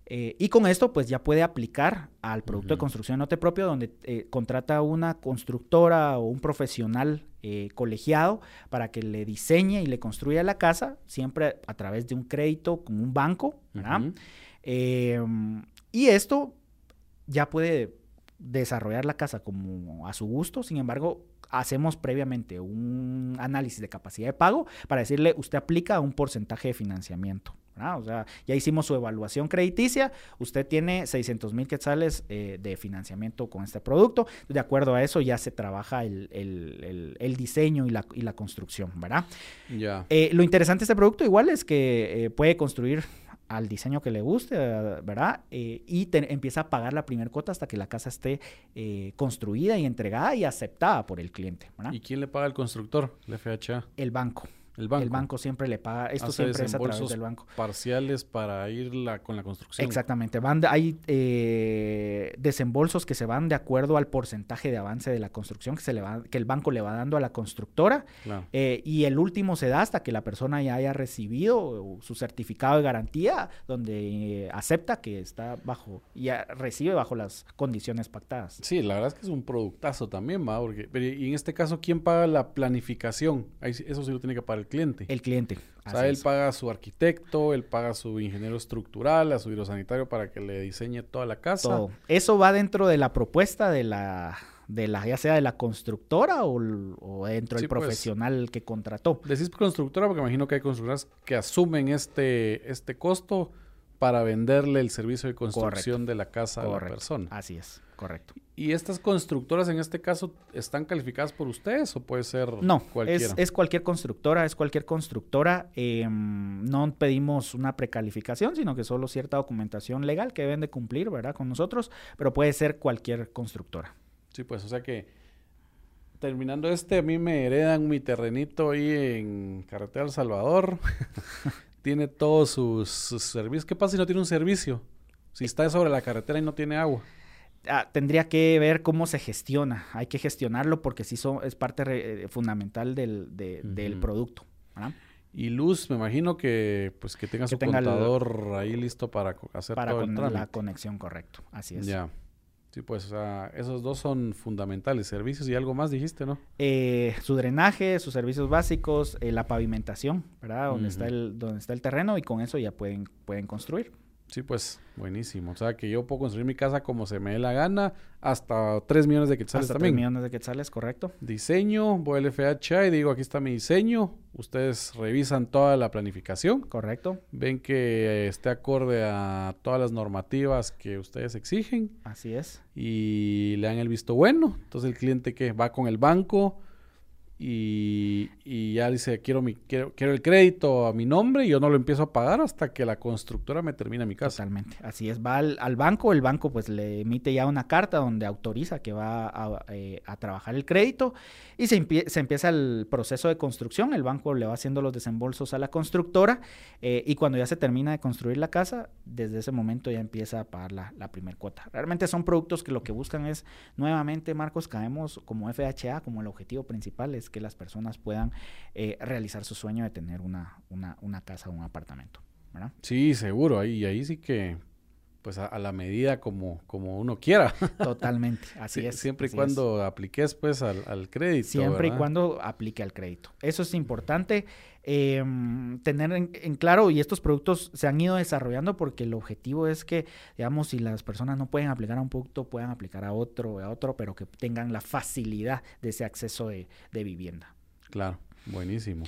Eh, y con esto, pues ya puede aplicar al producto de construcción en lote propio, donde eh, contrata una constructora o un profesional eh, colegiado para que le diseñe y le construya la casa, siempre a través de un crédito con un banco, ¿verdad? Eh, y esto ya puede desarrollar la casa como a su gusto, sin embargo, hacemos previamente un análisis de capacidad de pago para decirle, usted aplica un porcentaje de financiamiento. ¿Verdad? O sea, ya hicimos su evaluación crediticia, usted tiene 600 mil quetzales eh, de financiamiento con este producto, de acuerdo a eso ya se trabaja el, el- el- el diseño y la, y la construcción, ¿verdad? Ya. Eh, lo interesante de este producto igual es que eh, puede construir al diseño que le guste, ¿verdad? Eh, y te- empieza a pagar la primera cuota hasta que la casa esté eh, construida y entregada y aceptada por el cliente, ¿verdad? ¿Y quién le paga al constructor? El FHA. el banco. El banco. El banco siempre le paga, esto Hace siempre es a través del banco. Parciales para ir la- con la construcción. Exactamente, van de- hay eh, desembolsos que se van de acuerdo al porcentaje de avance de la construcción que, se le va, que el banco le va dando a la constructora Claro. Eh, y el último se da hasta que la persona ya haya recibido su certificado de garantía, donde eh, acepta que está bajo, ya recibe bajo las condiciones pactadas. Sí, la verdad es que es un productazo también, ¿va? Porque, pero y en este caso, ¿quién paga la planificación? Ahí eso sí lo tiene que pagar el cliente. El cliente. o sea, él es. paga a su arquitecto, él paga a su ingeniero estructural, a su hidrosanitario para que le diseñe toda la casa. Todo. Eso va dentro de la propuesta de la, de la ya sea de la constructora o, dentro Sí, del pues. profesional que contrató. Decís constructora porque imagino que hay constructoras que asumen este, este costo para venderle el servicio de construcción de la casa a la Correcto. persona. Así es, correcto. ¿Y estas constructoras en este caso están calificadas por ustedes o puede ser No, cualquiera? es, es cualquier constructora, es cualquier constructora. em, no pedimos una precalificación, sino que solo cierta documentación legal que deben de cumplir, ¿verdad? Con nosotros, pero puede ser cualquier constructora. Sí, pues, o sea que terminando este, a mí me heredan mi terrenito ahí en Carretera El Salvador. tiene todos sus, sus servicios. ¿Qué pasa si no tiene un servicio? Si está sobre la carretera y no tiene agua. Ah, tendría que ver cómo se gestiona. Hay que gestionarlo porque sí son, es parte re- eh, fundamental del, de- del producto. ¿verdad? Y luz, me imagino que pues que tenga Que su tenga el- contador ahí listo para hacer Para todo el con la conexión, correcto. Así es. Ya. Sí, pues, o sea, esos dos son fundamentales. Servicios y algo más dijiste, ¿no? Eh, su drenaje, sus servicios básicos, eh, la pavimentación, ¿verdad? Donde, está el, donde está el terreno y con eso ya pueden, pueden construir. Sí, pues buenísimo. O sea, que yo puedo construir mi casa como se me dé la gana, hasta 3 millones de quetzales Hasta también. 3 millones de quetzales, correcto. Diseño, voy al FHA y digo, aquí está mi diseño. Ustedes revisan toda la planificación, Correcto, ven que eh, esté acorde a todas las normativas que ustedes exigen así es. y le dan el visto bueno. Entonces el cliente que va con el banco y, y ya dice, quiero, mi, quiero, quiero el crédito a mi nombre y yo no lo empiezo a pagar hasta que la constructora me termine mi casa. Totalmente, así es. Va al, banco, el banco pues le emite ya una carta donde autoriza que va a, eh, trabajar el crédito y se, empie- se empieza el proceso de construcción. El banco le va haciendo los desembolsos a la constructora eh, y cuando ya se termina de construir la casa, desde ese momento ya empieza a pagar la, la primer cuota. Realmente son productos que lo que buscan es, nuevamente, Marcos, caemos como FHA, como el objetivo principal es que las personas puedan eh, realizar su sueño de tener una, una, una casa o un apartamento. ¿verdad? Sí, seguro. Ahí, ahí sí que, pues a, a la medida como, como uno quiera. Totalmente, así Sí, es. Siempre y es. cuando apliques pues al, al crédito. Siempre y cuando aplique al crédito. Eso es importante eh, tener en, en claro y estos productos se han ido desarrollando porque el objetivo es que, digamos, si las personas no pueden aplicar a un producto, puedan aplicar a otro, a otro, pero que tengan la facilidad de ese acceso de, de vivienda. Claro, buenísimo.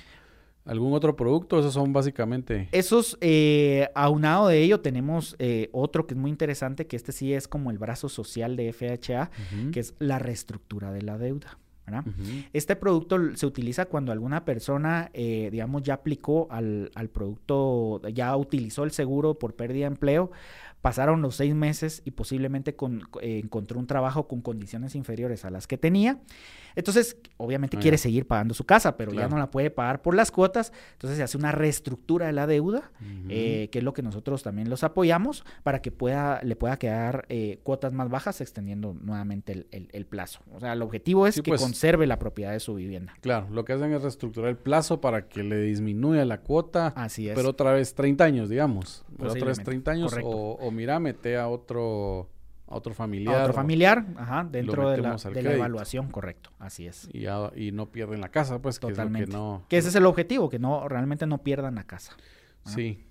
¿Algún otro producto? Esos son básicamente... Esos, eh, aunado de ello, tenemos eh, otro que es muy interesante, que este sí es como el brazo social de FHA, que es la reestructura de la deuda. Este producto se utiliza cuando alguna persona, eh, digamos, ya aplicó al, al producto, ya utilizó el seguro por pérdida de empleo, pasaron los seis meses y posiblemente con- eh, encontró un trabajo con condiciones inferiores a las que tenía. Entonces, obviamente Ah, quiere seguir pagando su casa, pero Claro. ya no la puede pagar por las cuotas. Entonces se hace una reestructura de la deuda, eh, que es lo que nosotros también los apoyamos para que pueda, le pueda quedar eh, cuotas más bajas, extendiendo nuevamente el, el- el plazo. O sea, el objetivo es Sí, que pues. conserve la propiedad de su vivienda. Claro, lo que hacen es reestructurar el plazo para que le disminuya la cuota, Así es. pero otra vez 30 años, digamos. Pero otra vez Posiblemente, 30 años correcto. o, o mira, mete a otro, a otro A familiar. otro o- familiar, ajá, dentro de la, de la evaluación, correcto. Así es. Y, y no pierden la casa, pues, que Totalmente. es lo que no... Que ese es el objetivo, que no realmente no pierdan la casa. Ajá. Sí.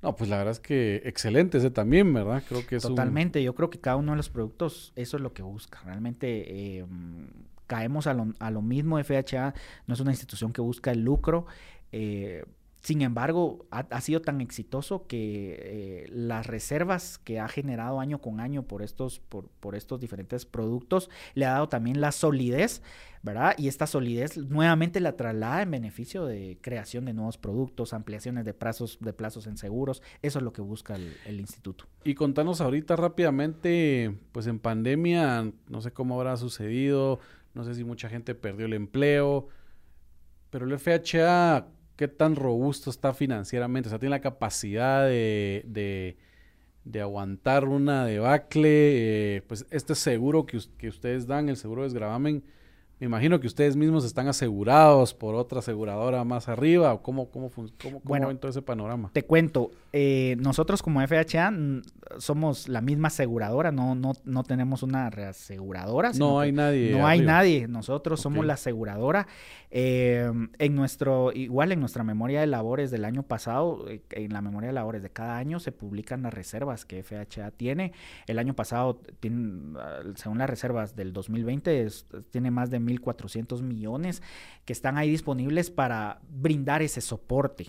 No, pues la verdad es que excelente ese también, ¿verdad? Creo que es un- Totalmente. Yo creo que cada uno de los productos, eso es lo que busca. Realmente eh, mm, caemos a lo, a lo mismo. FHA no es una institución que busca el lucro. eh, sin embargo, ha, sido tan exitoso que eh, las reservas que ha generado año con año por estos, por, por estos diferentes productos le ha dado también la solidez, ¿verdad? Y esta solidez nuevamente la traslada en beneficio de creación de nuevos productos, ampliaciones de plazos, de plazos en seguros. Eso es lo que busca el- el instituto. Y contanos ahorita rápidamente, pues en pandemia, no sé cómo habrá sucedido, no sé si mucha gente perdió el empleo, pero el FHA, ¿qué tan robusto está financieramente? O sea, tiene la capacidad de, de, de aguantar una debacle, eh, pues este seguro que, que ustedes dan, el seguro de desgravamen, me imagino que ustedes mismos están asegurados por otra aseguradora más arriba, o cómo, cómo, cómo, cómo Bueno, ven todo ese panorama. Te cuento, eh, nosotros como FHA somos la misma aseguradora, no, no, no tenemos una reaseguradora. No hay nadie. No hay nadie, nosotros somos la aseguradora. Eh, en nuestro, igual en nuestra memoria de labores del año pasado, eh, en la memoria de labores de cada año se publican las reservas que FHA tiene. El año pasado, tiene, ah, según las reservas del 2020, es- tiene más de 1.400 millones que están ahí disponibles para brindar ese soporte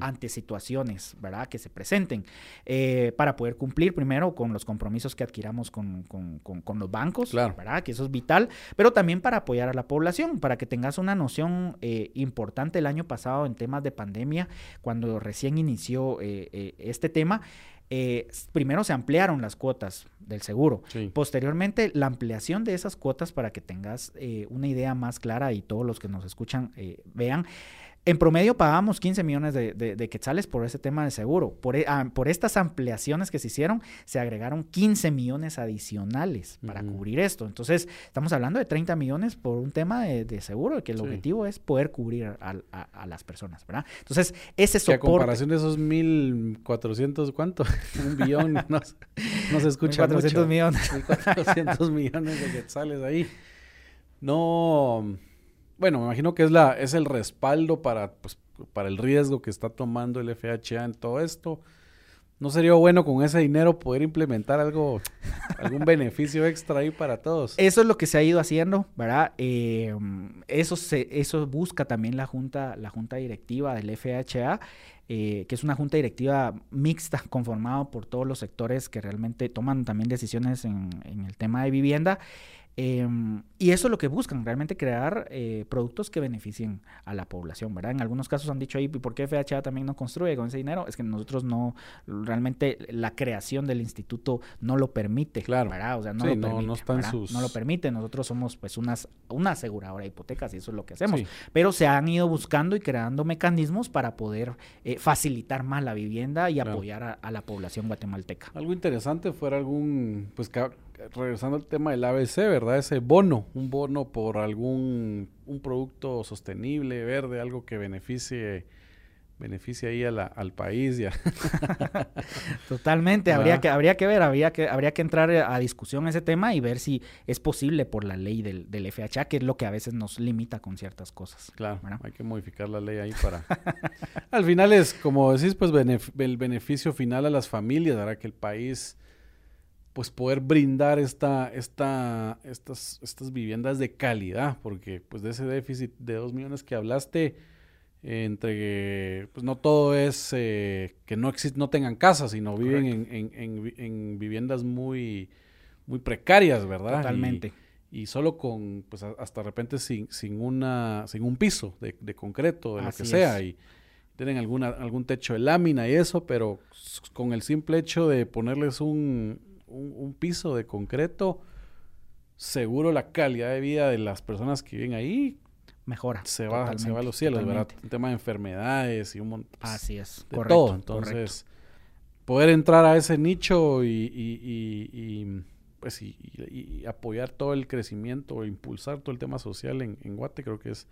Ante situaciones, ¿verdad? Que se presenten, eh, para poder cumplir primero con los compromisos que adquiramos con, con- con- con los bancos, Claro. ¿verdad? Que eso es vital, pero también para apoyar a la población, para que tengas una noción eh, importante el año pasado en temas de pandemia, cuando recién inició eh, eh, este tema. eh, primero se ampliaron las cuotas del seguro. Sí. Posteriormente, la ampliación de esas cuotas para que tengas eh, una idea más clara y todos los que nos escuchan eh, vean. En promedio pagamos 15 millones de, de- de quetzales por ese tema de seguro. Por, e- ah, por estas ampliaciones que se hicieron, se agregaron 15 millones adicionales para cubrir esto. Entonces, estamos hablando de 30 millones por un tema de, de seguro, que el Sí. objetivo es poder cubrir a, a- a las personas, ¿verdad? Entonces, ese Que a soporte... comparación de esos 1400, ¿cuánto? Un billón, no, se- no se escucha 400 mucho. millones. 1400 millones de quetzales ahí. No, bueno, me imagino que es la es el respaldo para pues, para el riesgo que está tomando el FHA en todo esto. ¿No sería bueno con ese dinero poder implementar algo, algún beneficio extra ahí para todos? Eso es lo que se ha ido haciendo, ¿verdad? Eh, eso, se, eso busca también la junta, la junta directiva del FHA, eh, que es una junta directiva mixta conformada por todos los sectores que realmente toman también decisiones en, en el tema de vivienda. Em, y eso es lo que buscan, realmente crear eh, productos que beneficien a la población, ¿verdad? En algunos casos han dicho ahí, ¿por qué FHA también no construye con ese dinero? Es que nosotros no, realmente la creación del instituto no lo permite, claro. ¿verdad? O sea, no Sí, lo no- permite, no lo permite, nosotros somos pues unas, una aseguradora de hipotecas y eso es lo que hacemos. Pero se han ido buscando y creando mecanismos para poder eh, facilitar más la vivienda y Claro. apoyar a, a la población guatemalteca. Algo interesante fuera algún, pues regresando al tema del ABC, ¿verdad? Ese bono, un bono por algún un producto sostenible, verde, algo que beneficie beneficie ahí a la- al país Totalmente, habría que, habría que ver, habría que, habría que entrar a discusión ese tema y ver si es posible por la ley del, del FHA, que es lo que a veces nos limita con ciertas cosas. Claro, ¿verdad? hay que modificar la ley ahí para... Al final es, como decís, pues benef- el beneficio final a las familias, hará que el país, pues poder brindar esta, esta, estas, estas viviendas de calidad, porque pues de ese déficit de dos millones que hablaste, eh, entre, pues no todo es eh, que no exist no tengan casa, sino viven en, en- en en viviendas muy, muy precarias, ¿verdad? Totalmente. y solo con, pues a- hasta de repente sin, sin una, sin un piso de, de concreto, de lo que sea, es. y tienen alguna, algún techo de lámina y eso, pero con el simple hecho de ponerles un, un, un piso de concreto, seguro la calidad de vida de las personas que viven ahí Mejora. se va, se va a los cielos, ¿verdad? Un tema de enfermedades y un montón Así es. de correcto, todo. correcto. Entonces, poder entrar a ese nicho y, y- y- y, pues y, y- y apoyar todo el crecimiento, impulsar todo el tema social en, en Guate, creo que es,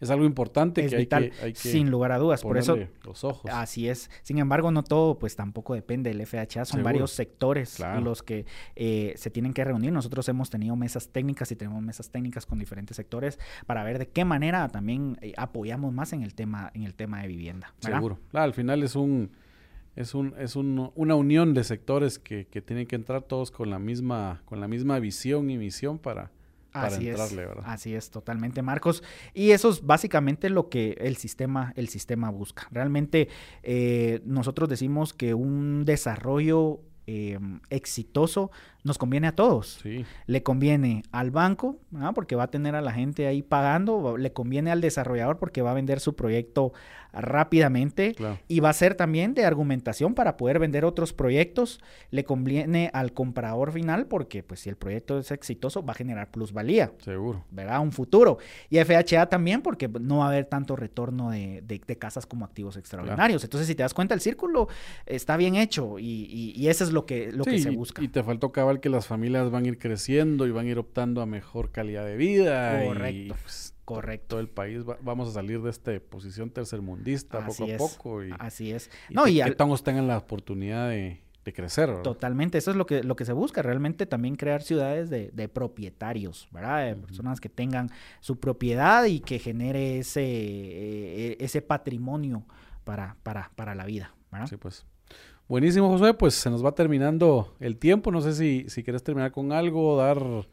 es algo importante Es que, vital, hay que hay que sin lugar a dudas. Por eso, los ojos. así es. Sin embargo, no todo, pues tampoco depende del FHA. Son Seguro. varios sectores Claro. los que eh, se tienen que reunir. Nosotros hemos tenido mesas técnicas y tenemos mesas técnicas con diferentes sectores para ver de qué manera también eh, apoyamos más en el tema, en el tema de vivienda. ¿verdad? Seguro. Claro, al final es un es un es un- una unión de sectores que, que tienen que entrar todos con la misma con la misma visión y misión para para Así entrarle, es, ¿verdad? así es, totalmente, Marcos. Y eso es básicamente lo que el sistema, el sistema busca. Realmente eh, nosotros decimos que un desarrollo eh, exitoso nos conviene a todos. Sí, Le conviene al banco, porque va a tener a la gente ahí pagando, le conviene al desarrollador porque va a vender su proyecto rápidamente claro. y va a ser también de argumentación para poder vender otros proyectos. Le conviene al comprador final porque pues si el proyecto es exitoso va a generar plusvalía. Seguro. ¿verdad? Un futuro. Y FHA también porque no va a haber tanto retorno de, de- de casas como activos extraordinarios. Entonces, si te das cuenta, el círculo está bien hecho y, y, y eso es lo que, lo que se busca. Y te faltó cabal que las familias van a ir creciendo y van a ir optando a mejor calidad de vida. Y, Correcto, pues, correcto. Todo el país va- vamos a salir de esta posición tercermundista Así poco a es, poco. Y, Así es. no, que, y que todos tengan la oportunidad de, de crecer. ¿verdad? Totalmente, eso es lo que, lo que se busca, realmente también crear ciudades de, de propietarios, ¿verdad? De personas que tengan su propiedad y que genere ese, eh, ese patrimonio para, para, para la vida, ¿verdad? Sí, pues. Buenísimo, Josué. Pues se nos va terminando el tiempo. No sé si, si quieres terminar con algo, dar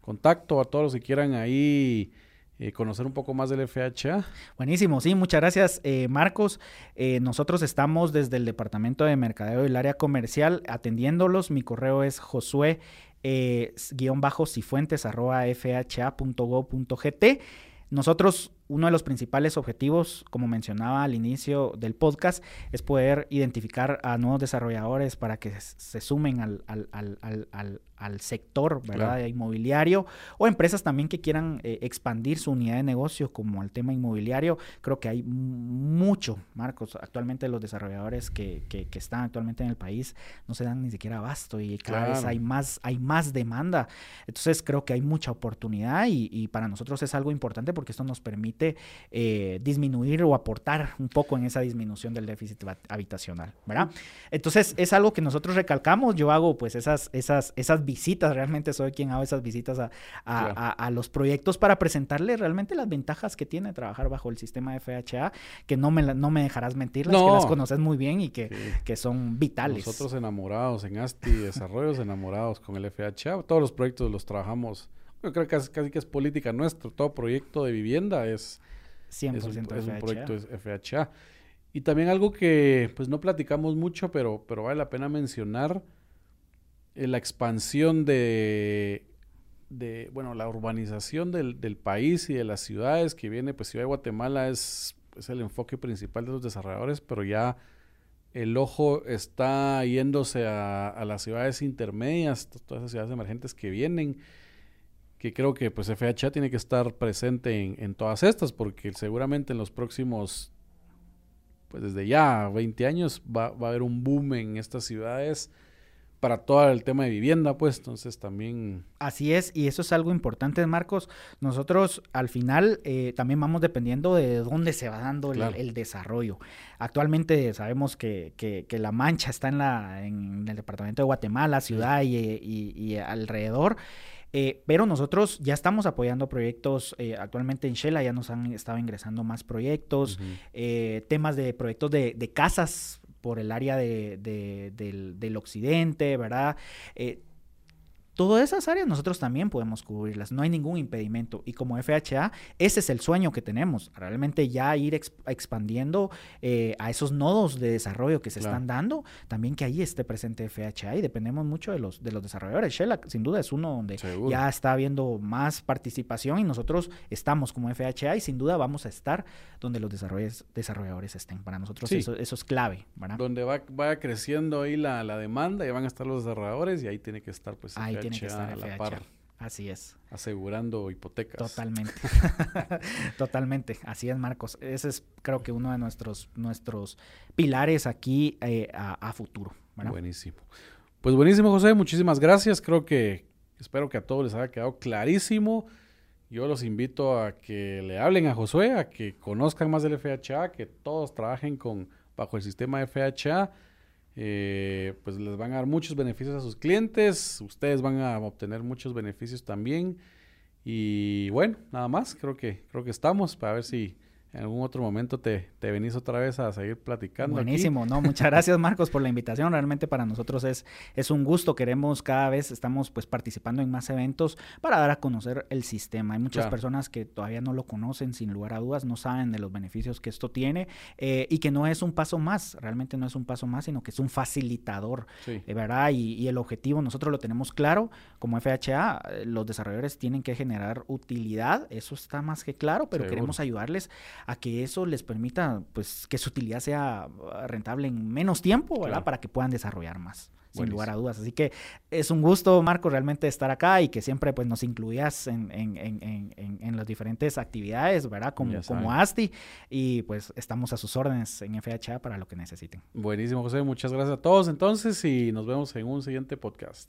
contacto a todos los que quieran ahí eh, conocer un poco más del FHA. Buenísimo, sí, muchas gracias eh, Marcos. Eh, nosotros estamos desde el Departamento de Mercadeo del área comercial atendiéndolos. Mi correo es josué eh, guion bajo cifuentes arroba fha.go.gt. Nosotros, uno de los principales objetivos, como mencionaba al inicio del podcast, es poder identificar a nuevos desarrolladores para que se sumen al, al- al- al- sector ¿verdad? Claro. inmobiliario o empresas también que quieran eh, expandir su unidad de negocio como el tema inmobiliario. Creo que hay mucho, Marcos, actualmente los desarrolladores que, que- que están actualmente en el país no se dan ni siquiera abasto y cada vez Claro. hay más, hay más demanda. Entonces creo que hay mucha oportunidad y, y para nosotros es algo importante porque esto nos permite permite eh, disminuir o aportar un poco en esa disminución del déficit habitacional, ¿verdad? Entonces, es algo que nosotros recalcamos. Yo hago pues esas, esas, esas visitas, realmente soy quien hago esas visitas a, a, los proyectos para presentarle realmente las ventajas que tiene trabajar bajo el sistema FHA, que no me, no me dejarás mentir, las que las conoces muy bien y que, que son vitales. Nosotros enamorados en ASTI, desarrollos enamorados con el FHA, todos los proyectos los trabajamos yo creo que casi, que es política nuestra. Todo proyecto de vivienda es, 100% es, un, es un proyecto FHA. Y también algo que pues no platicamos mucho, pero, pero vale la pena mencionar, eh, la expansión de, de, bueno, la urbanización del, del, país y de las ciudades que viene, pues Ciudad de Guatemala es, es el enfoque principal de los desarrolladores, pero ya el ojo está yéndose a, a las ciudades intermedias, todas esas ciudades emergentes que vienen que creo que pues FHA tiene que estar presente en, todas estas, porque seguramente en los próximos, pues desde ya 20 años, va, va, a haber un boom en estas ciudades para todo el tema de vivienda, pues entonces también... Así es, y eso es algo importante, Marcos. Nosotros al final eh, también vamos dependiendo de dónde se va dando el, desarrollo. Actualmente sabemos que, que, La Mancha está en, la, en el departamento de Guatemala, ciudad y, y alrededor. Eh, pero nosotros ya estamos apoyando proyectos, eh, actualmente en Shela ya nos han estado ingresando más proyectos, eh, temas de proyectos de, casas por el área de, del, del, occidente, ¿verdad? Todas esas áreas nosotros también podemos cubrirlas, no hay ningún impedimento. Y como FHA, ese es el sueño que tenemos, realmente ya ir expandiendo eh, a esos nodos de desarrollo que se están dando, también que ahí esté presente FHA y dependemos mucho de los, de los desarrolladores. Shella, sin duda, es uno donde ya está habiendo más participación y nosotros estamos como FHA y sin duda vamos a estar donde los desarrolladores estén. Para nosotros eso, es clave. Donde va, vaya creciendo ahí la, demanda y van a estar los desarrolladores y ahí tiene que estar pues tiene que estar FHA. La par, Así es. Asegurando hipotecas. Totalmente. Totalmente. Así es, Marcos. Ese es, creo que, uno de nuestros, nuestros pilares aquí eh, a, futuro. Buenísimo. Pues buenísimo, José. Muchísimas gracias. Creo que espero que a todos les haya quedado clarísimo. Yo los invito a que le hablen a Josué, a que conozcan más del FHA, que todos trabajen con bajo el sistema FHA eh, pues les van a dar muchos beneficios a sus clientes, ustedes van a obtener muchos beneficios también. Y bueno, nada más, creo que, creo que estamos para ver si en algún otro momento te, te venís otra vez a seguir platicando. Buenísimo, no, muchas gracias Marcos por la invitación. Realmente para nosotros es, es un gusto. Queremos cada vez, estamos pues participando en más eventos para dar a conocer el sistema. Hay muchas personas que todavía no lo conocen, sin lugar a dudas, no saben de los beneficios que esto tiene eh, y que no es un paso más, realmente no es un paso más, sino que es un facilitador, de eh, ¿verdad? Y, y el objetivo nosotros lo tenemos claro, como FHA, eh, los desarrolladores tienen que generar utilidad, eso está más que claro, pero queremos ayudarles a que eso les permita, pues, que su utilidad sea ah, rentable en menos tiempo, ¿verdad? Para que puedan desarrollar más. Sin lugar a dudas. Así que es un gusto, Marco, realmente estar acá y que siempre pues, nos incluyas en, en, en, en las diferentes actividades, ¿verdad? Como, como ASTI. Y pues estamos a sus órdenes en FHA para lo que necesiten. Buenísimo, José. Muchas gracias a todos entonces y nos vemos en un siguiente podcast.